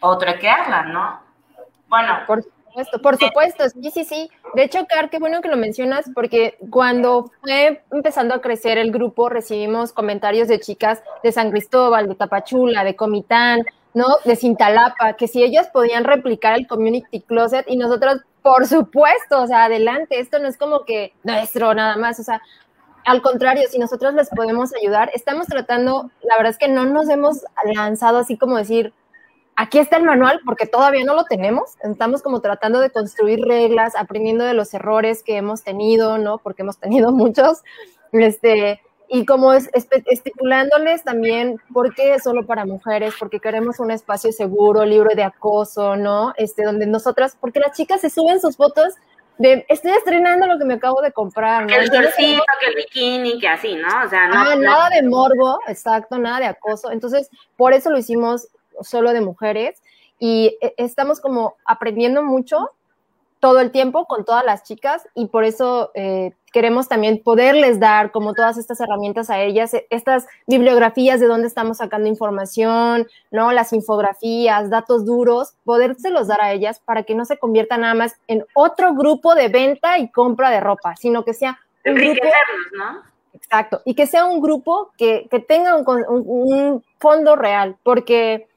Speaker 1: o trequearla, ¿no? Bueno,
Speaker 4: Por supuesto, por supuesto, sí, sí, sí. De hecho, Car, qué bueno que lo mencionas, porque cuando fue empezando a crecer el grupo, recibimos comentarios de chicas de San Cristóbal, de Tapachula, de Comitán, ¿no? De Cintalapa, que si ellas podían replicar el Community Closet y nosotros, por supuesto, o sea, adelante, esto no es como que nuestro nada más, o sea, al contrario, si nosotros les podemos ayudar, estamos tratando, la verdad es que no nos hemos lanzado así como decir, aquí está el manual porque todavía no lo tenemos. Estamos como tratando de construir reglas, aprendiendo de los errores que hemos tenido, ¿no? Porque hemos tenido [laughs] muchos. Este, y como estipulándoles también por qué solo para mujeres, porque queremos un espacio seguro, libre de acoso, ¿no? Este, donde nosotras, porque las chicas se suben sus fotos de estoy estrenando lo que me acabo de comprar, ¿no?
Speaker 1: que el shortcito, que el bikini, que así, ¿no? O sea, no.
Speaker 4: Ah,
Speaker 1: no-
Speaker 4: nada de morbo, exacto, nada de acoso. Entonces, por eso lo hicimos solo de mujeres y eh, estamos como aprendiendo mucho todo el tiempo con todas las chicas y por eso eh, queremos también poderles dar como todas estas herramientas a ellas, e, estas bibliografías de dónde estamos sacando información, ¿no? Las infografías, datos duros, podérselos dar a ellas para que no se convierta nada más en otro grupo de venta y compra de ropa, sino que sea un grupo,
Speaker 1: ¿no?
Speaker 4: Exacto, y que sea un grupo que, que tenga un, un, un fondo real, porque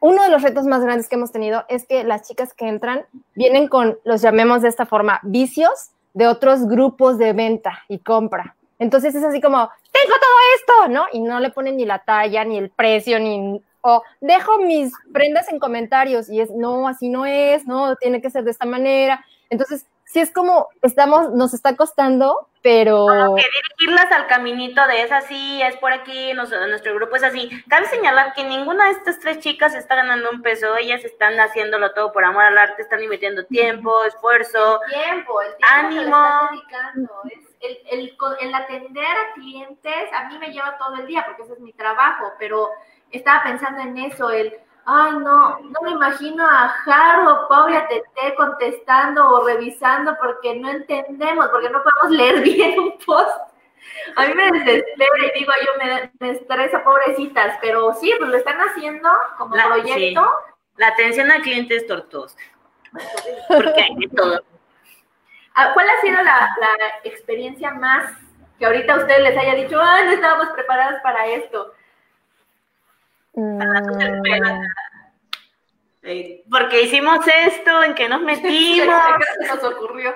Speaker 4: uno de los retos más grandes que hemos tenido es que las chicas que entran vienen con, los llamemos de esta forma, vicios de otros grupos de venta y compra. Entonces es así como, tengo todo esto, ¿no? Y no le ponen ni la talla, ni el precio, ni, o dejo mis prendas en comentarios y es, no, así no es, no, tiene que ser de esta manera. Entonces, sí es como, estamos, nos está costando, pero...
Speaker 1: Como que dirigirlas al caminito de es así, es por aquí, nuestro, nuestro grupo es así. Cabe señalar que ninguna de estas tres chicas está ganando un peso, ellas están haciéndolo todo por amor al arte, están invirtiendo tiempo, esfuerzo,
Speaker 2: tiempo, el tiempo
Speaker 1: ánimo.
Speaker 2: que le están dedicando. Es el, el, el atender a clientes, a mí me lleva todo el día porque ese es mi trabajo, pero estaba pensando en eso, el Ay, no, no me imagino a Jaro, pobre a Tete contestando o revisando porque no entendemos, porque no podemos leer [laughs] bien un post. A mí me desespera y digo, yo me, me estresa, pobrecitas, pero sí, pues lo están haciendo como
Speaker 1: La-
Speaker 2: proyecto.
Speaker 1: sí. La atención al cliente es tortuosa. Porque hay de todo.
Speaker 2: Ah, ¿Cuál ha sido la, la experiencia más que ahorita a ustedes les haya dicho, ay, no estábamos preparadas para esto?
Speaker 4: Mm,
Speaker 1: Eh, Porque hicimos esto, en que nos metimos.
Speaker 2: ¿Qué [laughs] se nos ocurrió?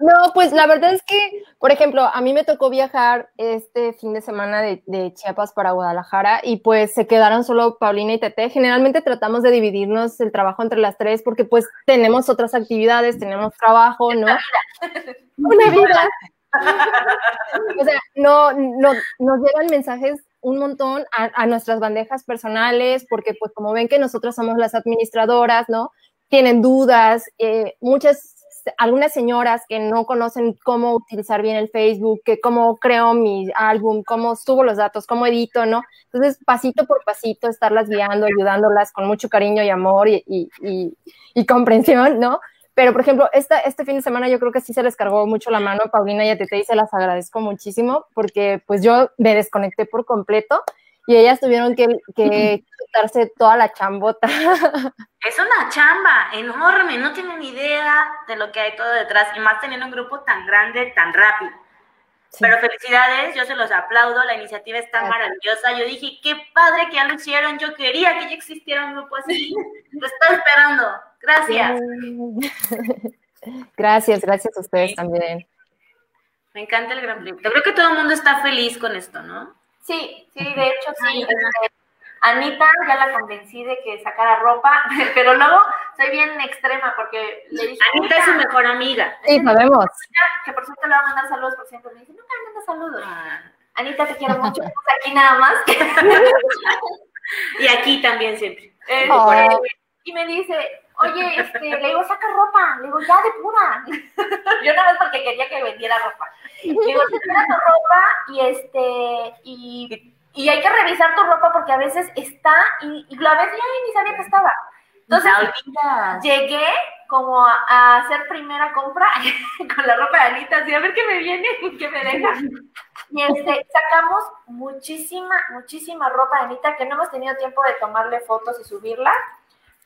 Speaker 4: No, pues la verdad es que, por ejemplo, a mí me tocó viajar este fin de semana de, de Chiapas para Guadalajara y pues se quedaron solo Paulina y Tete. Generalmente tratamos de dividirnos el trabajo entre las tres porque pues tenemos otras actividades, tenemos trabajo, ¿no? Una vida. o sea, no, no, nos llegan mensajes un montón a, nuestras bandejas personales porque pues como ven que nosotros somos las administradoras, ¿no? Tienen dudas, eh, muchas algunas señoras que no conocen cómo utilizar bien el Facebook, que cómo creo mi álbum, cómo subo los datos, cómo edito, ¿no? Entonces, pasito por pasito, estarlas guiando, ayudándolas con mucho cariño y amor y, y comprensión, ¿no? Pero, por ejemplo, esta, este fin de semana yo creo que sí se les cargó mucho la mano a Paulina y a Tete y se las agradezco muchísimo porque pues yo me desconecté por completo y ellas tuvieron que, que [laughs] quitarse toda la chambota. [laughs]
Speaker 1: Es una chamba enorme, no tienen ni idea de lo que hay todo detrás, y más teniendo un grupo tan grande, tan rápido.
Speaker 4: Sí.
Speaker 1: Pero felicidades, yo se los aplaudo, la iniciativa está
Speaker 4: Gracias.
Speaker 1: maravillosa. Yo dije, qué padre que ya lo hicieron, yo quería que ya existiera un grupo así. [laughs] Lo estaba esperando. Gracias. [laughs]
Speaker 4: Gracias, gracias a ustedes
Speaker 1: Sí.
Speaker 4: también.
Speaker 1: Me encanta el gran proyecto. Creo que todo el mundo está feliz con esto, ¿no?
Speaker 2: Sí, sí, de hecho sí. Anita ya la convencí de que sacara ropa, [laughs] pero luego soy bien extrema porque le dije,
Speaker 1: Anita es su mejor amiga.
Speaker 4: Sí, sabemos.
Speaker 2: que por cierto le va a mandar saludos, por siempre me dice, nunca me manda saludos.
Speaker 1: Ah,
Speaker 2: Anita, te quiero mucho, estamos aquí nada más. [laughs]
Speaker 1: Y aquí también siempre.
Speaker 4: Oh.
Speaker 2: y me dice, oye, este, le digo, saca ropa, le digo, ya de pura. [laughs] Yo nada más porque quería que vendiera ropa. Le digo, saca tu ropa y este, y, y hay que revisar tu ropa porque a veces está y, y la ves ya ni sabía que estaba. Entonces, llegué como a, a hacer primera compra [laughs] con la ropa de Anita, así a ver qué me viene, qué me deja. Y este, sacamos muchísima, muchísima ropa de Anita que no hemos tenido tiempo de tomarle fotos y subirla.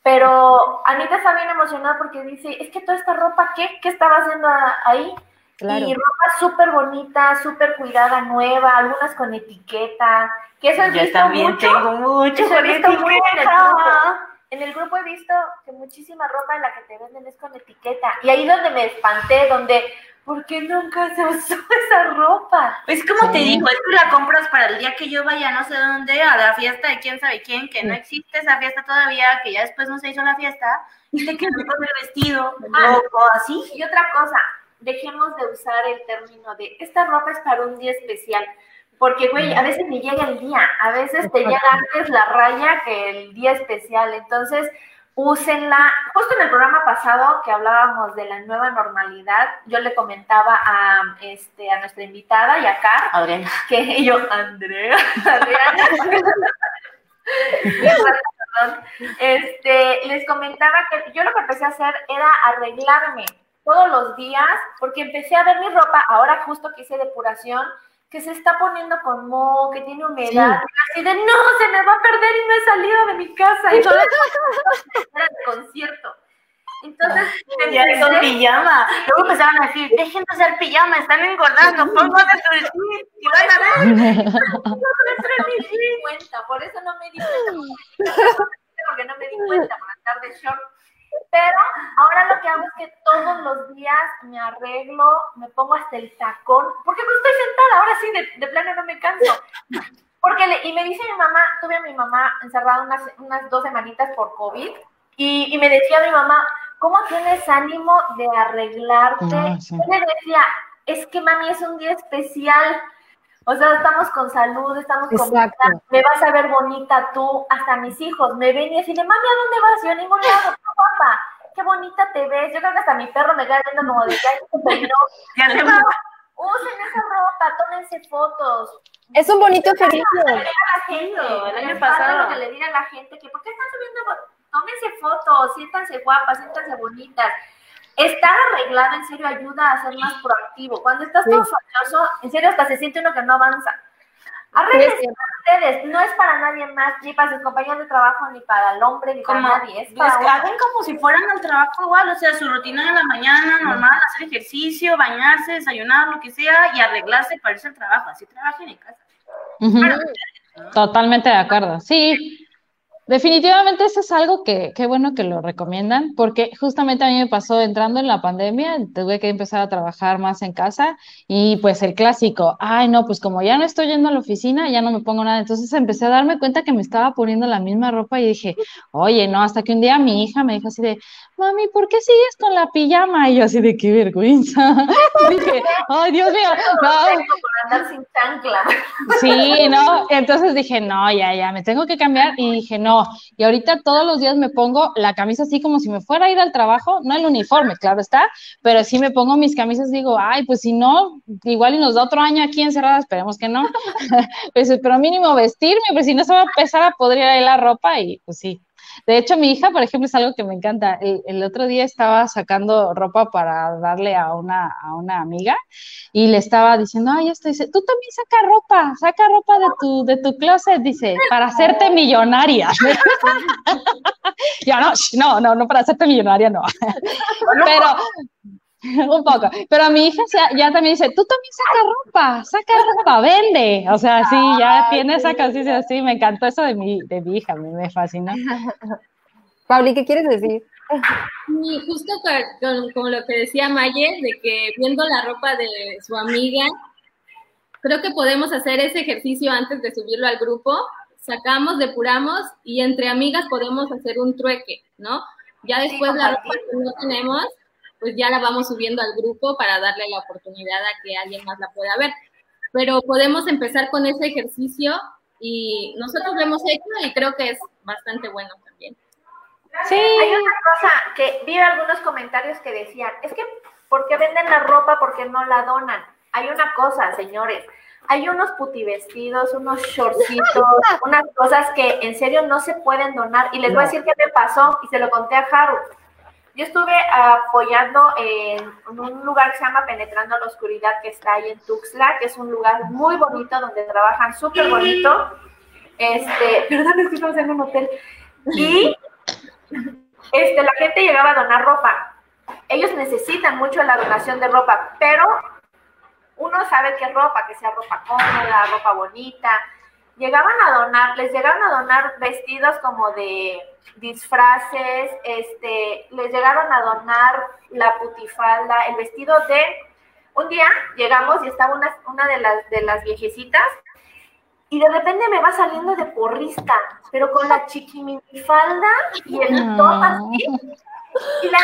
Speaker 2: Pero Anita está bien emocionada porque dice, es que toda esta ropa, ¿qué? ¿Qué estaba haciendo ahí?
Speaker 4: Claro.
Speaker 2: Y ropa súper bonita, súper cuidada, nueva, algunas con etiqueta. Que eso he
Speaker 1: Yo
Speaker 2: visto
Speaker 1: también
Speaker 2: mucho.
Speaker 1: tengo mucho
Speaker 2: Eso he
Speaker 1: con
Speaker 2: visto mucho en el
Speaker 1: etiqueta.
Speaker 2: grupo. En el grupo he visto que muchísima ropa en la que te venden es con etiqueta. Y ahí donde me espanté, donde, ¿por qué nunca se usó [laughs] esa ropa?
Speaker 1: Es como te digo, es que la compras para el día que yo vaya no sé dónde, a la fiesta de quién sabe quién, que no existe esa fiesta todavía, que ya después no se hizo la fiesta, y te quedas con el vestido,
Speaker 2: Ah.
Speaker 1: o, o así.
Speaker 2: Y otra cosa, dejemos de usar el término de esta ropa es para un día especial. Porque, güey, a veces ni llega el día, a veces te llega antes la raya que el día especial. Entonces, úsenla. Justo en el programa pasado que hablábamos de la nueva normalidad, yo le comentaba a, este, a nuestra invitada y a Car
Speaker 1: Adriana.
Speaker 2: que [laughs] yo, Andrea, Adriana, [laughs] Perdón. este, les comentaba que yo lo que empecé a hacer era arreglarme, todos los días, porque empecé a ver mi ropa, ahora justo que hice depuración, que se está poniendo con moho, que tiene humedad, así de no, se me va a perder y no he salido de mi casa. Y todo era de concierto. Entonces,
Speaker 1: Ya son pijama. Luego empezaron a decir, dejen de hacer pijama, están engordando, pónganse su jean y van a ver.
Speaker 2: me di cuenta, por eso no me di cuenta, porque no me di cuenta por andar de short. Pero ahora lo que hago es que todos los días me arreglo, me pongo hasta el tacón, porque no estoy sentada, ahora sí, de, de plano no me canso. Porque le- y me dice mi mamá, tuve a mi mamá encerrada unas, unas dos semanitas por COVID, y, y me decía mi mamá, ¿cómo tienes ánimo de arreglarte?
Speaker 5: Ah, sí.
Speaker 2: Yo le decía, es que mami es un día especial. O sea, estamos con salud, estamos con
Speaker 4: Exacto.
Speaker 2: vida, me vas a ver bonita tú, hasta mis hijos me ven y dicen, mami, ¿a dónde vas? Yo a ningún lado, "No, papá, qué bonita te ves. Yo creo que hasta mi perro me queda viendo como de que "Ay, se peinó".
Speaker 1: Ya se
Speaker 2: Mamá, Usen esa ropa, tómense fotos.
Speaker 4: Es un bonito ejercicio.
Speaker 1: El año pasado.
Speaker 2: lo que le diga a la gente que, ¿por qué están subiendo? Tómense fotos, siéntanse guapas, siéntanse bonitas. Estar arreglado en serio ayuda a ser más proactivo. Cuando estás todo
Speaker 4: Sí.
Speaker 2: fachoso, en serio hasta se siente uno que no avanza.
Speaker 4: Sí,
Speaker 2: Arréglense
Speaker 4: sí.
Speaker 2: ustedes, no es para nadie más, ni para sus compañeros de trabajo, ni para el hombre, ni para nadie. Es
Speaker 1: pues,
Speaker 2: para uno.
Speaker 1: hagan como si fueran al trabajo igual, o sea, su rutina de la mañana, normal, hacer ejercicio, bañarse, desayunar, lo que sea, y arreglarse para irse al trabajo, así trabajen en casa.
Speaker 5: Totalmente de acuerdo. Sí, definitivamente eso es algo que, qué bueno que lo recomiendan, porque justamente a mí me pasó entrando en la pandemia, tuve que empezar a trabajar más en casa y pues el clásico, ay no, pues como ya no estoy yendo a la oficina, ya no me pongo nada. Entonces empecé a darme cuenta que me estaba poniendo la misma ropa y dije, oye, no, hasta que un día mi hija me dijo así de, mami, ¿por qué sigues con la pijama? Y yo así de, qué vergüenza. Y [laughs] dije, ay, Dios mío, [laughs] no.
Speaker 2: Tengo por andar sin chancla.
Speaker 5: Sí, ¿no? Entonces dije, no, ya, ya, me tengo que cambiar. Y dije, no. Y ahorita todos los días me pongo la camisa así como si me fuera a ir al trabajo, no el uniforme, claro está, pero sí me pongo mis camisas, digo, ay, pues si no, igual y nos da otro año aquí encerrada, esperemos que no. [laughs] Pues, pero mínimo vestirme, pues si no se va a empezar a podrir ahí la ropa y pues sí. De hecho, mi hija, por ejemplo, es algo que me encanta. El, el otro día estaba sacando ropa para darle a una, a una amiga y le estaba diciendo, ay, esto dice, tú también saca ropa, saca ropa de tu, de tu closet, dice, para hacerte millonaria. [laughs] Yo, no, no, no, no para hacerte millonaria, no. Pero, [laughs] un poco. Pero mi hija ya, ya también dice, tú también saca ropa, saca ropa, vende. O sea, sí, ya tiene esa conciencia así. Me encantó eso de mi, de mi hija, me, me fascinó. [laughs]
Speaker 4: Pauli, ¿qué quieres decir?
Speaker 3: Y justo con, con- con lo que decía Maye, de que viendo la ropa de su amiga, creo que podemos hacer ese ejercicio antes de subirlo al grupo. Sacamos, depuramos y entre amigas podemos hacer un trueque, ¿no? Ya después la ropa que no tenemos, pues ya la vamos subiendo al grupo para darle la oportunidad a que alguien más la pueda ver. Pero podemos empezar con ese ejercicio y nosotros lo hemos hecho y creo que es bastante bueno también.
Speaker 5: Sí,
Speaker 2: Hay una cosa que vi algunos comentarios que decían, es que ¿por qué venden la ropa? ¿Por qué no la donan? Hay una cosa, señores, hay unos putivestidos, unos shortcitos, [laughs] unas cosas que en serio no se pueden donar. Y les voy a decir qué me pasó y se lo conté a Haru. Yo estuve apoyando en un lugar que se llama Penetrando la Oscuridad, que está ahí en Tuxtla, que es un lugar muy bonito donde trabajan súper bonito. Este, [laughs] perdón, es que estamos en un hotel. Y este, la gente llegaba a donar ropa. Ellos necesitan mucho la donación de ropa, pero uno sabe qué ropa, que sea ropa cómoda, ropa bonita. Llegaban a donar, les llegaron a donar vestidos como de disfraces, este, les llegaron a donar la putifalda, el vestido de... Un día llegamos y estaba una, una de, las, de las viejecitas y de repente me va saliendo de porrista, pero con la chiquimifalda y el top así. Y la,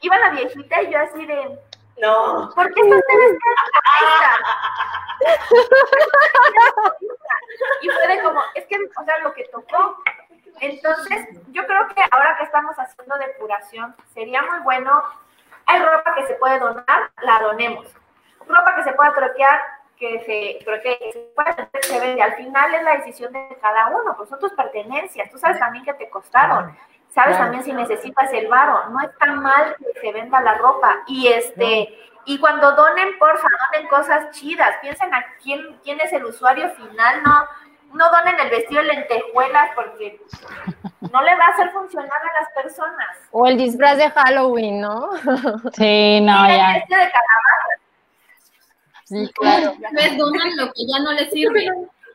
Speaker 2: iba la viejita y yo así de,
Speaker 1: No.
Speaker 2: ¿por qué está usted vestida de porrista? [laughs] Y fue de como, es que, o sea, lo que tocó. Entonces, yo creo que ahora que estamos haciendo depuración, sería muy bueno, hay ropa que se puede donar, la donemos. Ropa que se pueda troquear, que se que se vender, se vende. Al final es la decisión de cada uno, pues son tus pertenencias, tú sabes también que te costaron. ¿Sabes?
Speaker 4: Claro.
Speaker 2: También si necesitas el varo, no está mal que se venda la ropa. Y este, y cuando donen, porfa, donen cosas chidas. Piensen a quién, quién es el usuario final, no, no donen el vestido de lentejuelas porque no le va a hacer funcionar a las personas.
Speaker 4: O el disfraz de Halloween, ¿no?
Speaker 5: Sí, no,
Speaker 2: Mira,
Speaker 5: ya.
Speaker 2: este de calabaza,
Speaker 4: Sí, claro.
Speaker 3: Pues donan lo que ya no les sirve.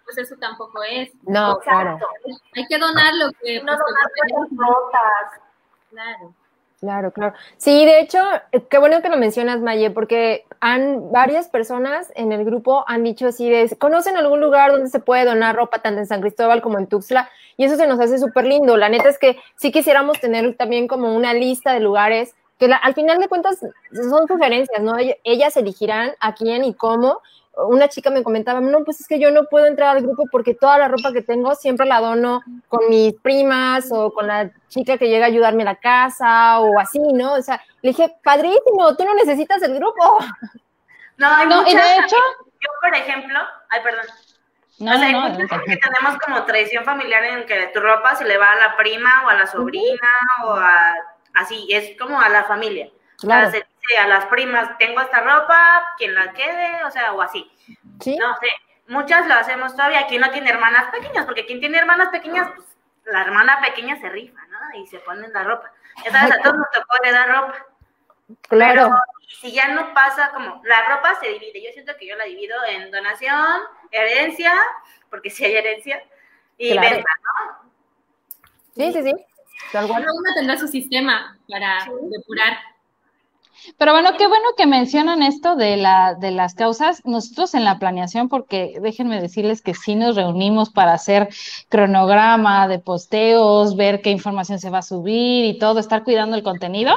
Speaker 3: Pues eso tampoco es.
Speaker 4: No, claro,
Speaker 2: exacto.
Speaker 3: Hay que donar lo que.
Speaker 2: No
Speaker 3: pues,
Speaker 2: donar rotas.
Speaker 3: Claro.
Speaker 4: claro, claro. Sí, de hecho, eh, qué bueno que lo mencionas, Maye, porque han varias personas en el grupo han dicho así de, ¿conocen algún lugar donde se puede donar ropa tanto en San Cristóbal como en Tuxtla? Y eso se nos hace súper lindo. La neta es que sí quisiéramos tener también como una lista de lugares que la- al final de cuentas son sugerencias, ¿no? Ell- Ellas elegirán a quién y cómo. Una chica me comentaba, no, pues es que yo no puedo entrar al grupo porque toda la ropa que tengo siempre la dono con mis primas o con la chica que llega a ayudarme a la casa o así, ¿no? O sea, le dije, padrísimo, tú no necesitas el grupo.
Speaker 1: No, hay
Speaker 5: No, y
Speaker 1: muchas.
Speaker 5: de hecho,
Speaker 1: Yo, por ejemplo, ay, perdón.
Speaker 5: no,
Speaker 1: o sea,
Speaker 5: no,
Speaker 1: hay
Speaker 5: no,
Speaker 1: muchas que tenemos como tradición familiar en que tu ropa se le va a la prima o a la sobrina o a así, es como a la familia.
Speaker 4: Claro.
Speaker 1: O sea, se dice a las primas, tengo esta ropa, quien la quede, o sea, o así.
Speaker 4: Sí,
Speaker 1: No sé, muchas lo hacemos todavía. Quien no tiene hermanas pequeñas, porque quien tiene hermanas pequeñas, pues la hermana pequeña se rifa, ¿no? Y se ponen la ropa. Ya sabes, a todos nos tocó heredar ropa.
Speaker 4: claro.
Speaker 1: Pero si ya no pasa como, la ropa se divide. Yo siento que yo la divido en donación, herencia, porque si hay herencia, y
Speaker 4: Claro.
Speaker 1: venta, ¿no?
Speaker 4: Sí, sí, sí.
Speaker 3: Cada uno tendrá su sistema para depurar.
Speaker 5: Pero bueno, qué bueno que mencionan esto de la, de las causas. Nosotros en la planeación, porque déjenme decirles que sí nos reunimos para hacer cronograma de posteos, ver qué información se va a subir y todo, estar cuidando el contenido.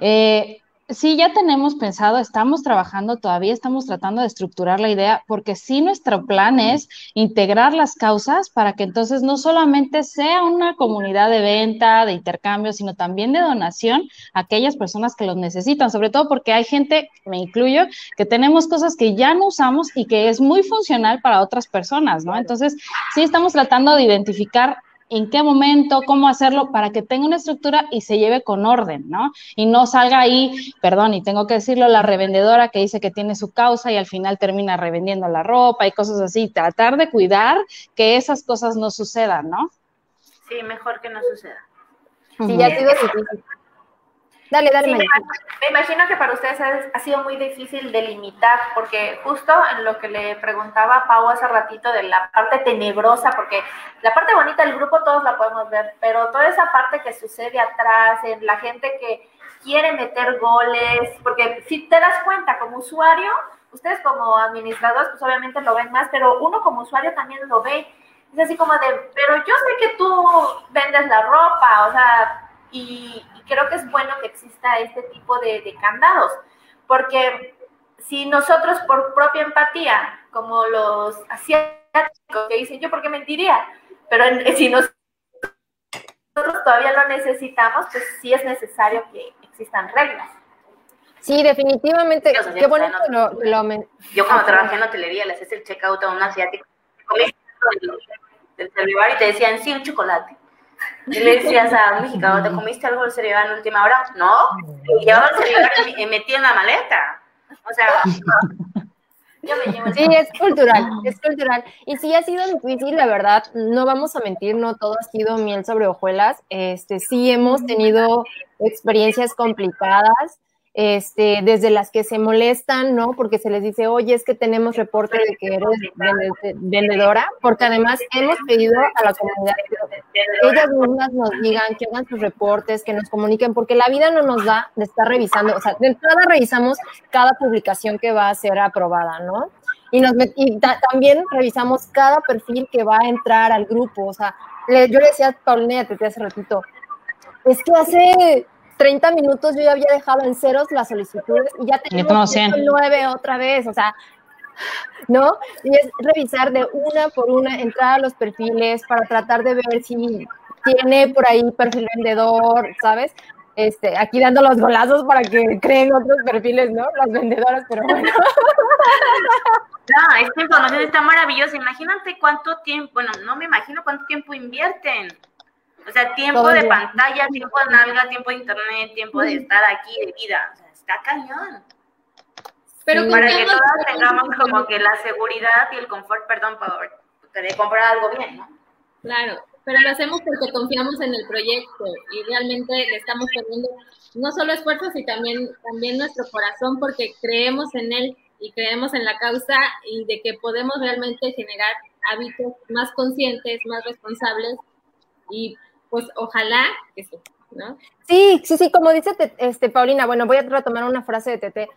Speaker 5: Eh, sí, ya tenemos pensado, estamos trabajando todavía, estamos tratando de estructurar la idea, porque sí nuestro plan es integrar las causas para que entonces no solamente sea una comunidad de venta, de intercambio, sino también de donación a aquellas personas que los necesitan, sobre todo porque hay gente, me incluyo, que tenemos cosas que ya no usamos y que es muy funcional para otras personas, ¿no? Entonces, sí estamos tratando de identificar en qué momento, cómo hacerlo para que tenga una estructura y se lleve con orden, ¿no? Y no salga ahí, perdón, y tengo que decirlo, la revendedora que dice que tiene su causa y al final termina revendiendo la ropa y cosas así. Tratar de cuidar que esas cosas no sucedan, ¿no?
Speaker 1: Sí, mejor que no suceda.
Speaker 4: Sí, ya ha sido difícil. Dale, dale,
Speaker 2: Sí, me, imagino, que para ustedes es- ha sido muy difícil delimitar, porque justo en lo que le preguntaba a Pau hace ratito de la parte tenebrosa, porque la parte bonita del grupo todos la podemos ver, pero toda esa parte que sucede atrás, en la gente que quiere meter goles, porque si te das cuenta como usuario, ustedes como administradores pues obviamente lo ven más, pero uno como usuario también lo ve. Es así como de, pero yo sé que tú vendes la ropa, o sea, y creo que es bueno que exista este tipo de, de candados, porque si nosotros por propia empatía, como los asiáticos que dicen, yo por qué mentiría, pero en- si nos- nosotros todavía lo necesitamos, pues sí es necesario que existan reglas.
Speaker 4: Sí, definitivamente.
Speaker 1: Dios,
Speaker 4: Qué que lo, lo men-
Speaker 1: Yo cuando
Speaker 4: Ah,
Speaker 1: trabajé en hotelería le hacías el checkout a un asiático, del, del y te decían, sí, un chocolate. Y le decías a un mexicano, ¿te comiste algo del servidor en última hora? No. Llevaba el y metía en la maleta. O sea,
Speaker 2: Yo me llevo el
Speaker 4: Sí, es cultural, es cultural. Y sí ha sido difícil, la verdad, no vamos a mentir, no todo ha sido miel sobre hojuelas. Este, sí hemos tenido experiencias complicadas, este, desde las que se molestan, ¿no? Porque se les dice, oye, es que tenemos reporte de que eres vende- vendedora, porque además hemos pedido a la comunidad que ellas mismas nos digan, que hagan sus reportes, que nos comuniquen, porque la vida no nos da de estar revisando, o sea, de entrada revisamos cada publicación que va a ser aprobada, ¿no? Y, nos y ta- también revisamos cada perfil que va a entrar al grupo, o sea, yo le decía a Paulina Tete hace ratito, es que hace 30 minutos yo ya había dejado en ceros las solicitudes y ya
Speaker 5: tenemos
Speaker 4: tenemos
Speaker 5: 100.
Speaker 4: 9 otra vez, o sea, [laughs] ¿no? Y es revisar de una por una, entrar a los perfiles para tratar de ver si tiene por ahí perfil vendedor, ¿sabes? Este, aquí dando los golazos para que creen otros perfiles, ¿no? Las vendedoras, pero bueno. [laughs]
Speaker 1: no, esta información está maravillosa. Imagínate cuánto tiempo, bueno, no me imagino cuánto tiempo invierten. O sea, tiempo
Speaker 4: Todo
Speaker 1: de pantalla, tiempo de nalga, tiempo de internet, tiempo de estar aquí, de vida. O sea, está cañón.
Speaker 3: Pero
Speaker 4: Sí,
Speaker 1: Para que todas
Speaker 3: en-
Speaker 1: tengamos como que la seguridad y el confort, perdón, por de comprar algo bien, ¿no?
Speaker 3: Claro, pero lo hacemos porque confiamos en el proyecto y realmente le estamos poniendo no solo esfuerzos, sino también, también nuestro corazón porque creemos en él y creemos en la causa y de que podemos realmente generar hábitos más conscientes, más responsables y pues ojalá que sí, ¿no?
Speaker 4: Sí, sí, sí, como dice Te- este, Paulina, bueno, voy a retomar una frase de Tete.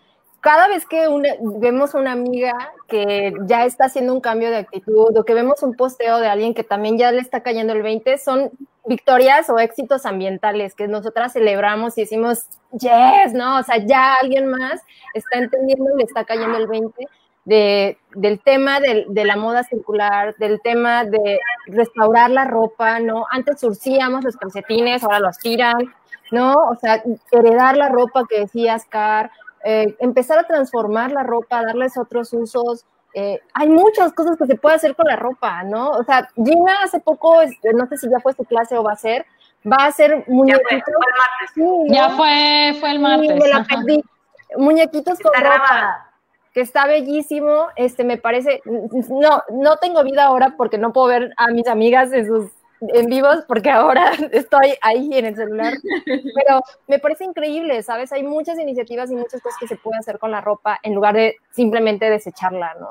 Speaker 4: Cada vez que una- vemos una amiga que ya está haciendo un cambio de actitud o que vemos un posteo de alguien que también ya le está cayendo el 20, son victorias o éxitos ambientales que nosotras celebramos y decimos, yes, ¿no? O sea, ya alguien más está entendiendo y le está cayendo el 20 de, del tema del- de la moda circular, del tema de restaurar la ropa, ¿no? Antes surcíamos los calcetines, ahora los tiran, ¿no? O sea, heredar la ropa que decías, Car, eh, empezar a transformar la ropa, darles otros usos. eh, hay muchas cosas que se puede hacer con la ropa, ¿no? O sea, Gina hace poco, este, no sé si ya fue su clase o va a ser, va a hacer
Speaker 1: Ya fue,
Speaker 4: muñequitos.
Speaker 1: fue el martes.
Speaker 4: Sí, ¿no?
Speaker 5: Ya fue, fue el martes.
Speaker 4: me la perdí. Muñequitos con
Speaker 1: Está
Speaker 4: ropa
Speaker 1: grabada.
Speaker 4: Que está bellísimo, este me parece, no, no tengo vida ahora porque no puedo ver a mis amigas en sus en vivos porque ahora [laughs] estoy ahí en el celular, [laughs] pero me parece increíble, ¿sabes? Hay muchas iniciativas y muchas cosas que se pueden hacer con la ropa en lugar de simplemente desecharla, ¿no?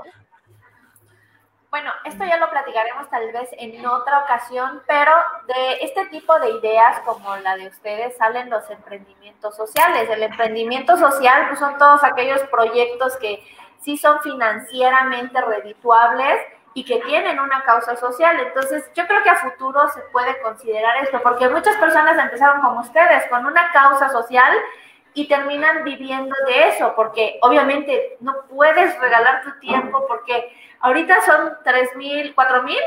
Speaker 2: Bueno, esto ya lo platicaremos tal vez en otra ocasión, pero de este tipo de ideas como la de ustedes salen los emprendimientos sociales. El emprendimiento social pues, son todos aquellos proyectos que sí son financieramente redituables y que tienen una causa social. Entonces, yo creo que a futuro se puede considerar esto, porque muchas personas empezaron como ustedes, con una causa social y terminan viviendo de eso, porque obviamente no puedes regalar tu tiempo porque ahorita son tres mil, cuatro mil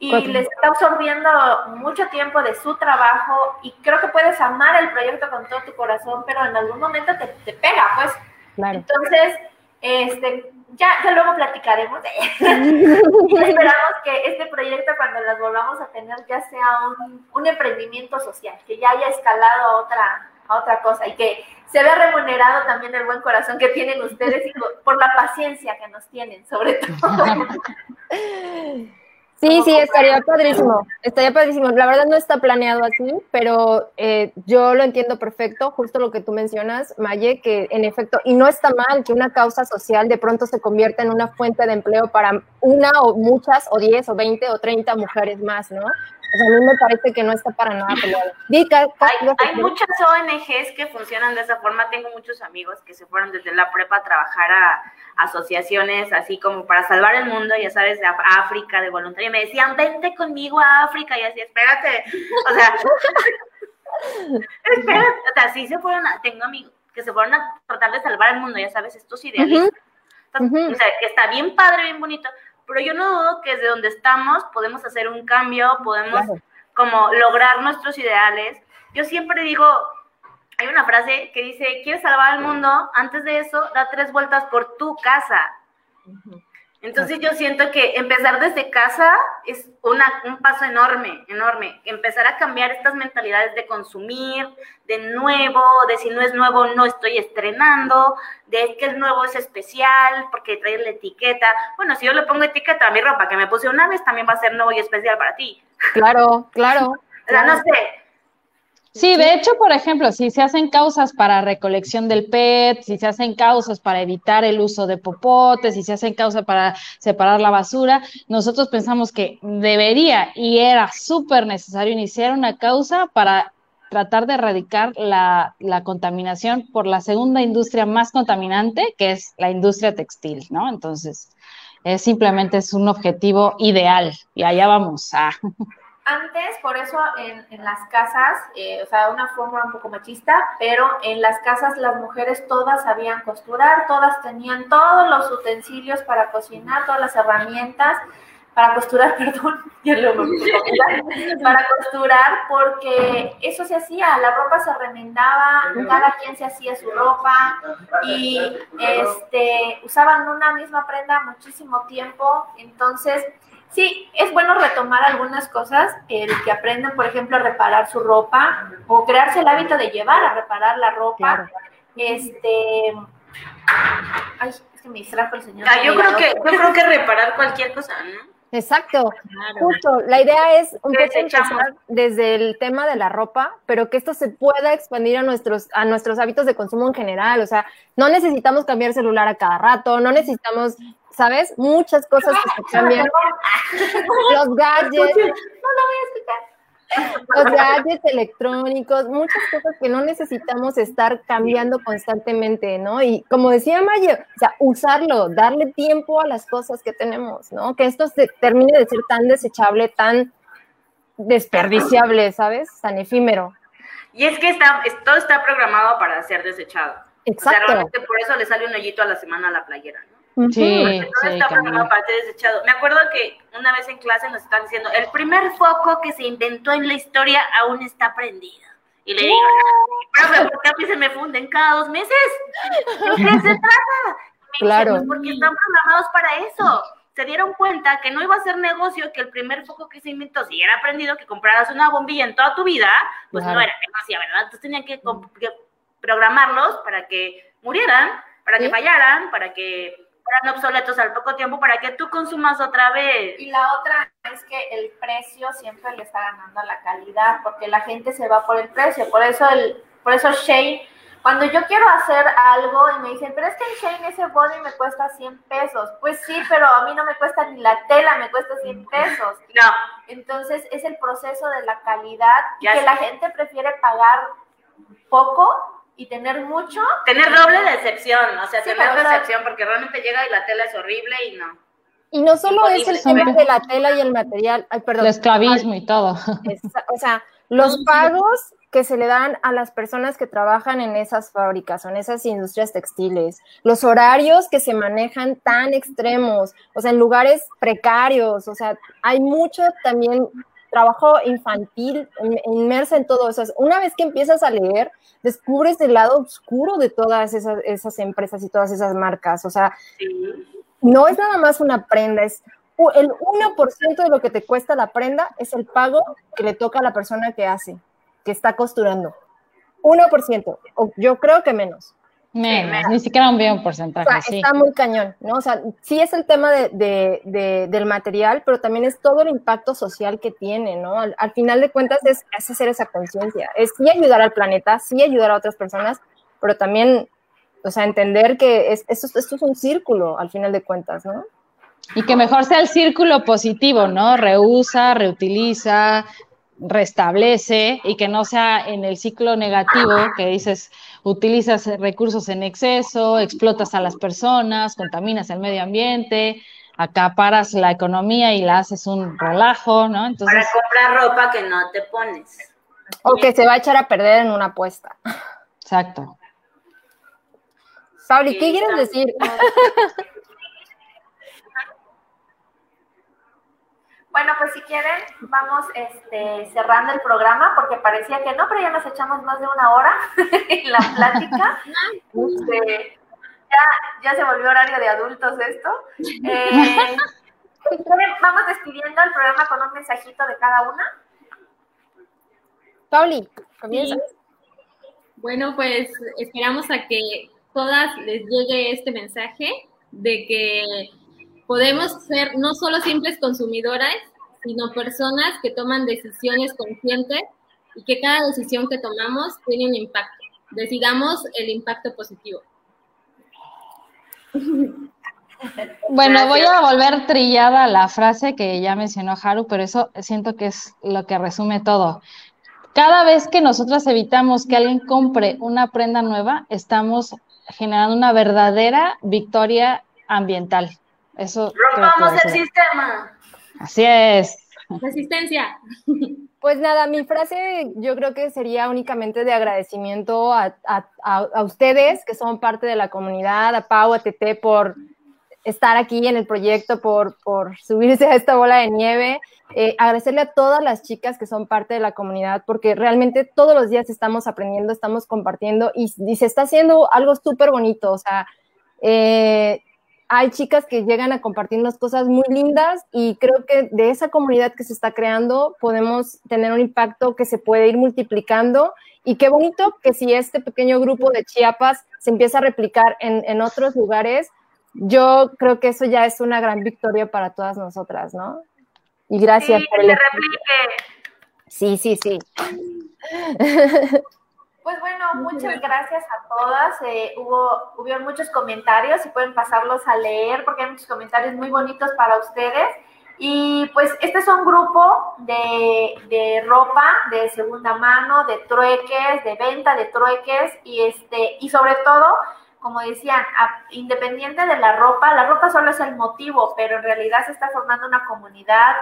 Speaker 2: y
Speaker 4: Cuatro.
Speaker 2: les está absorbiendo mucho tiempo de su trabajo y creo que puedes amar el proyecto con todo tu corazón, pero en algún momento te, te pega, pues.
Speaker 4: Claro.
Speaker 2: Entonces, este, ya, ya luego platicaremos. [laughs] [laughs] y esperamos que este proyecto, cuando las volvamos a tener, ya sea un, un emprendimiento social, que ya haya escalado a otra, a otra cosa y que se vea remunerado también el buen corazón que tienen ustedes y por la paciencia que nos tienen, sobre todo. [laughs]
Speaker 4: Sí, sí, estaría padrísimo, estaría padrísimo. La verdad no está planeado así, pero eh, yo lo entiendo perfecto, justo lo que tú mencionas, Maye, que en efecto, y no está mal que una causa social de pronto se convierta en una fuente de empleo para una o muchas, o diez, o veinte, o treinta mujeres más, ¿no? O sea, a mí me parece que no está para nada peleado.
Speaker 1: Hay, muchas ONGs que funcionan de esa forma. Tengo muchos amigos que se fueron desde la prepa a trabajar a asociaciones así como para salvar el mundo, ya sabes, de África, de voluntario. Me decían, vente conmigo a África. Y así, espérate. O sea, [laughs] espérate. O sea, sí se fueron a, tengo amigos que se fueron a tratar de salvar el mundo, ya sabes, estos idealistas.
Speaker 4: Ujú.
Speaker 1: O sea, que está bien padre, bien bonito, pero yo no dudo que desde donde estamos podemos hacer un cambio, podemos
Speaker 4: Claro.
Speaker 1: como lograr nuestros ideales. Yo siempre digo, hay una frase que dice, ¿quieres salvar el mundo? Antes de eso, da tres vueltas por tu casa. Entonces yo siento que empezar desde casa es una, un paso enorme, enorme. Empezar a cambiar estas mentalidades de consumir, de nuevo, de si no es nuevo no estoy estrenando, de que es nuevo es especial, porque trae la etiqueta. Bueno, si yo le pongo etiqueta a mi ropa que me puse una vez, también va a ser nuevo y especial para ti.
Speaker 4: Claro, claro. [laughs]
Speaker 1: O sea, no sé,
Speaker 5: Sí, de hecho, por ejemplo, si se hacen causas para recolección del PET, si se hacen causas para evitar el uso de popotes, si se hacen causas para separar la basura, nosotros pensamos que debería y era súper necesario iniciar una causa para tratar de erradicar la, la contaminación por la segunda industria más contaminante, que es la industria textil, ¿no? Entonces, es simplemente es un objetivo ideal y allá vamos a... [laughs]
Speaker 2: Antes, por eso en, en las casas, eh, o sea, una forma un poco machista, pero en las casas las mujeres todas sabían costurar, todas tenían todos los utensilios para cocinar, todas las herramientas para costurar, [laughs] perdón, ya pensar, para costurar, porque eso se hacía, la ropa se remendaba, cada quien se hacía su ropa y este, usaban una misma prenda muchísimo tiempo, entonces Sí, es bueno retomar algunas cosas, el que aprendan, por ejemplo, a reparar su ropa o crearse el hábito de llevar a reparar la ropa.
Speaker 4: Claro.
Speaker 2: Este, ay, es que me distrajo el señor.
Speaker 1: Ah, yo creo que, yo creo que reparar cualquier cosa, ¿no?
Speaker 4: Exacto,
Speaker 3: Claro.
Speaker 4: justo. La idea es un poco empezar desde el tema de la ropa, pero que esto se pueda expandir a nuestros, a nuestros hábitos de consumo en general. O sea, no necesitamos cambiar celular a cada rato, no necesitamos, ¿sabes? Muchas cosas que se cambian. [laughs] Los gadgets, los gadgets electrónicos, muchas cosas que no necesitamos estar cambiando constantemente, ¿no? Y como decía Mayo, o sea, usarlo, darle tiempo a las cosas que tenemos, ¿no? Que esto se termine de ser tan desechable, tan desperdiciable, ¿sabes? Tan efímero.
Speaker 1: Y es que está, es- todo está programado para ser desechado. O sea,
Speaker 4: Exacto.
Speaker 1: realmente por eso le sale un hoyito a la semana a la playera, ¿no?
Speaker 5: Sí,
Speaker 1: Todo
Speaker 5: sí,
Speaker 1: está
Speaker 5: cañón.
Speaker 1: programado para ser desechado. Me acuerdo que una vez en clase nos estaban diciendo, el primer foco que se inventó en la historia aún está prendido. Y le digo, profe, ¿por qué a mí se me funden cada dos meses? ¿De qué se trata? Me
Speaker 4: Claro.
Speaker 1: "Pues porque están programados para eso. Se dieron cuenta que no iba a ser negocio que el primer foco que se inventó, si era prendido, que compraras una bombilla en toda tu vida, pues
Speaker 4: Claro.
Speaker 1: no era negocio, ¿verdad? Entonces tenían que, programarlos para que murieran, para que fallaran, para que fueran obsoletos al poco tiempo, para que tú consumas otra vez.
Speaker 2: Y la otra es que el precio siempre le está ganando a la calidad, porque la gente se va por el precio. Por eso el, por eso Shane, cuando yo quiero hacer algo y me dicen, pero es que en Shane ese body me cuesta 100 pesos. Pues sí, pero a mí no me cuesta ni la tela, me cuesta 100 pesos.
Speaker 1: No,
Speaker 2: Entonces es el proceso de la calidad y que la gente prefiere pagar poco y tener mucho.
Speaker 1: tener doble decepción, o sea,
Speaker 2: Sí,
Speaker 1: tener decepción, porque realmente llega y la tela es horrible y no.
Speaker 4: Y no solo es el tema de la tela y el material, ay, perdón.
Speaker 5: El esclavismo y todo.
Speaker 4: O sea, los pagos que se le dan a las personas que trabajan en esas fábricas o en esas industrias textiles, los horarios que se manejan tan extremos, o sea, en lugares precarios, o sea, hay mucho también trabajo infantil in- inmersa en todo eso. Una vez que empiezas a leer, descubres el lado oscuro de todas esas, esas empresas y todas esas marcas, o sea, no es nada más una prenda, es el 1% de lo que te cuesta la prenda es el pago que le toca a la persona que hace, que está costurando. 1%, o yo creo que menos.
Speaker 5: Menos, ni siquiera un bien
Speaker 4: O sea,
Speaker 5: porcentaje, sí.
Speaker 4: está muy cañón, ¿no? O sea, sí es el tema de, de- de- del material, pero también es todo el impacto social que tiene, ¿no? Al, al final de cuentas es, es hacer esa conciencia, es sí ayudar al planeta, sí ayudar a otras personas, pero también, o sea, entender que es, esto, esto es un círculo, al final de cuentas, ¿no?
Speaker 5: Y que mejor sea el círculo positivo, ¿no? Reusa, reutiliza, restablece y que no sea en el ciclo negativo que dices, utilizas recursos en exceso, explotas a las personas, contaminas el medio ambiente, acaparas la economía y la haces un relajo, ¿no?
Speaker 1: Para
Speaker 5: Entonces,
Speaker 1: comprar ropa que no te pones.
Speaker 4: O que se va a echar a perder en una apuesta.
Speaker 5: exacto.
Speaker 4: Pauli,
Speaker 1: Sí,
Speaker 4: ¿qué quieres decir? [laughs]
Speaker 2: Bueno, pues si quieren, vamos este, cerrando el programa, porque parecía que no, pero ya nos echamos más de una hora [laughs] en la plática. Este, ya, ya se volvió horario de adultos esto. Eh, si [laughs] quieren, vamos despidiendo el programa con un mensajito de cada una.
Speaker 4: Pauli, comienza.
Speaker 3: Sí. Bueno, pues esperamos a que todas les llegue este mensaje de que podemos ser no solo simples consumidoras, sino personas que toman decisiones conscientes y que cada decisión que tomamos tiene un impacto. Decidamos el impacto positivo.
Speaker 5: Bueno, voy a volver trillada la frase que ya mencionó Haru, pero eso siento que es lo que resume todo. Cada vez que nosotras evitamos que alguien compre una prenda nueva, estamos generando una verdadera victoria ambiental. Eso
Speaker 1: Rompamos el sistema.
Speaker 5: Así es.
Speaker 3: Resistencia. [laughs]
Speaker 4: Pues nada, mi frase yo creo que sería únicamente de agradecimiento a, a- a- a ustedes que son parte de la comunidad, a Pau, a Tete por estar aquí en el proyecto, por, por subirse a esta bola de nieve. Eh, agradecerle a todas las chicas que son parte de la comunidad, porque realmente todos los días estamos aprendiendo, estamos compartiendo y, y se está haciendo algo súper bonito. O sea, eh, hay chicas que llegan a compartirnos cosas muy lindas y creo que de esa comunidad que se está creando podemos tener un impacto que se puede ir multiplicando y qué bonito que si este pequeño grupo de Chiapas se empieza a replicar en, en otros lugares, yo creo que eso ya es una gran victoria para todas nosotras, ¿no? Y gracias
Speaker 2: Sí,
Speaker 4: por el... Sí, sí, sí. [laughs]
Speaker 2: Pues bueno, muchas gracias a todas. Eh, hubo, hubieron muchos comentarios y pueden pasarlos a leer porque hay muchos comentarios muy bonitos para ustedes. Y pues este es un grupo de, de ropa de segunda mano, de trueques, de venta de trueques y este y sobre todo, como decían, independiente de la ropa, la ropa solo es el motivo, pero en realidad se está formando una comunidad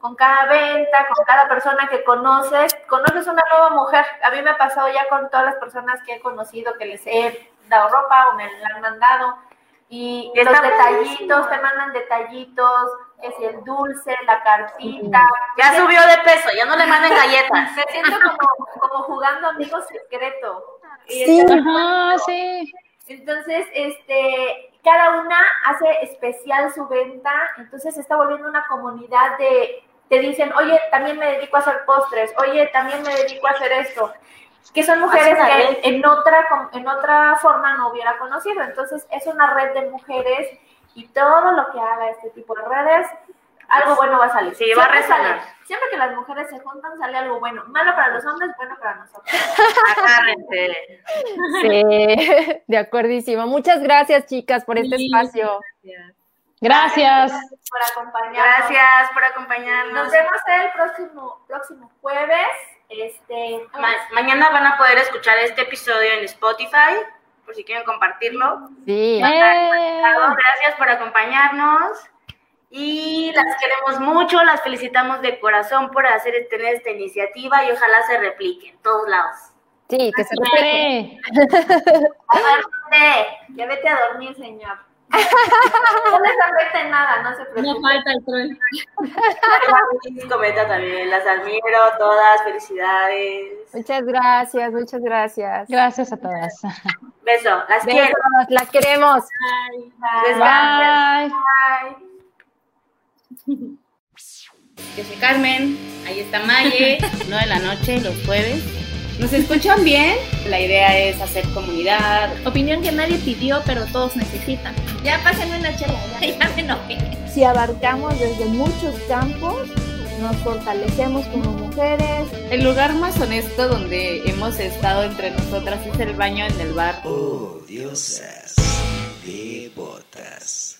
Speaker 2: con cada venta, con cada persona que conoces, conoces una nueva mujer. A mí me ha pasado ya con todas las personas que he conocido que les he dado ropa o me la han mandado. Y
Speaker 1: Está
Speaker 2: los
Speaker 1: buenísimo.
Speaker 2: detallitos, te mandan detallitos, que si el dulce, la cartita.
Speaker 1: Ya subió de peso, ya no le manden galletas. [laughs]
Speaker 2: Me siento como, como jugando amigo secreto.
Speaker 4: Sí.
Speaker 5: Ajá, sí.
Speaker 2: entonces, este, cada una hace especial su venta, entonces se está volviendo una comunidad de, te dicen, oye, también me dedico a hacer postres, oye, también me dedico a hacer esto, que son mujeres que en otra, com- en otra forma no hubiera conocido, entonces es una red de mujeres y todo lo que haga este tipo de redes, algo bueno va a salir.
Speaker 1: Sí, va a resonar.
Speaker 2: sale- siempre que las mujeres se juntan sale algo bueno, malo para los hombres, bueno para nosotros.
Speaker 1: Agárrense.
Speaker 4: Sí, de acuerdísimo. Muchas gracias, chicas, por este
Speaker 3: Sí.
Speaker 4: espacio.
Speaker 5: Gracias.
Speaker 2: Por acompañarnos.
Speaker 1: Gracias por acompañarnos.
Speaker 2: Nos vemos el próximo, próximo jueves. Este,
Speaker 1: Ma- mañana van a poder escuchar este episodio en Spotify, por si quieren compartirlo.
Speaker 4: Sí.
Speaker 5: Eh,
Speaker 1: Gracias por acompañarnos y las queremos mucho, las felicitamos de corazón por hacer tener esta iniciativa y ojalá se replique en todos lados.
Speaker 4: Sí, que se.
Speaker 2: Duérmete, ya vete a dormir, señor. No les afecte nada, no se
Speaker 3: No
Speaker 2: preocupen.
Speaker 3: falta el troll.
Speaker 1: Comenta también, las admiro todas, felicidades.
Speaker 4: Muchas gracias, muchas gracias.
Speaker 5: Gracias a todas.
Speaker 1: Beso, las
Speaker 4: Besos,
Speaker 1: quiero.
Speaker 4: las queremos.
Speaker 3: Bye.
Speaker 1: Descansen.
Speaker 5: Bye.
Speaker 1: Yo soy Carmen, ahí está Maye, [laughs] 9 de la noche, los jueves. ¿Nos escuchan bien? La idea es hacer comunidad.
Speaker 6: Opinión que nadie pidió, pero todos necesitan.
Speaker 2: Ya pásenme una chela, ya. [laughs]
Speaker 6: Ya me enojé.
Speaker 7: Si abarcamos desde muchos campos, nos fortalecemos como mujeres,
Speaker 8: El lugar más honesto donde hemos estado entre nosotras es el baño en el bar.
Speaker 9: Oh, diosas de botas.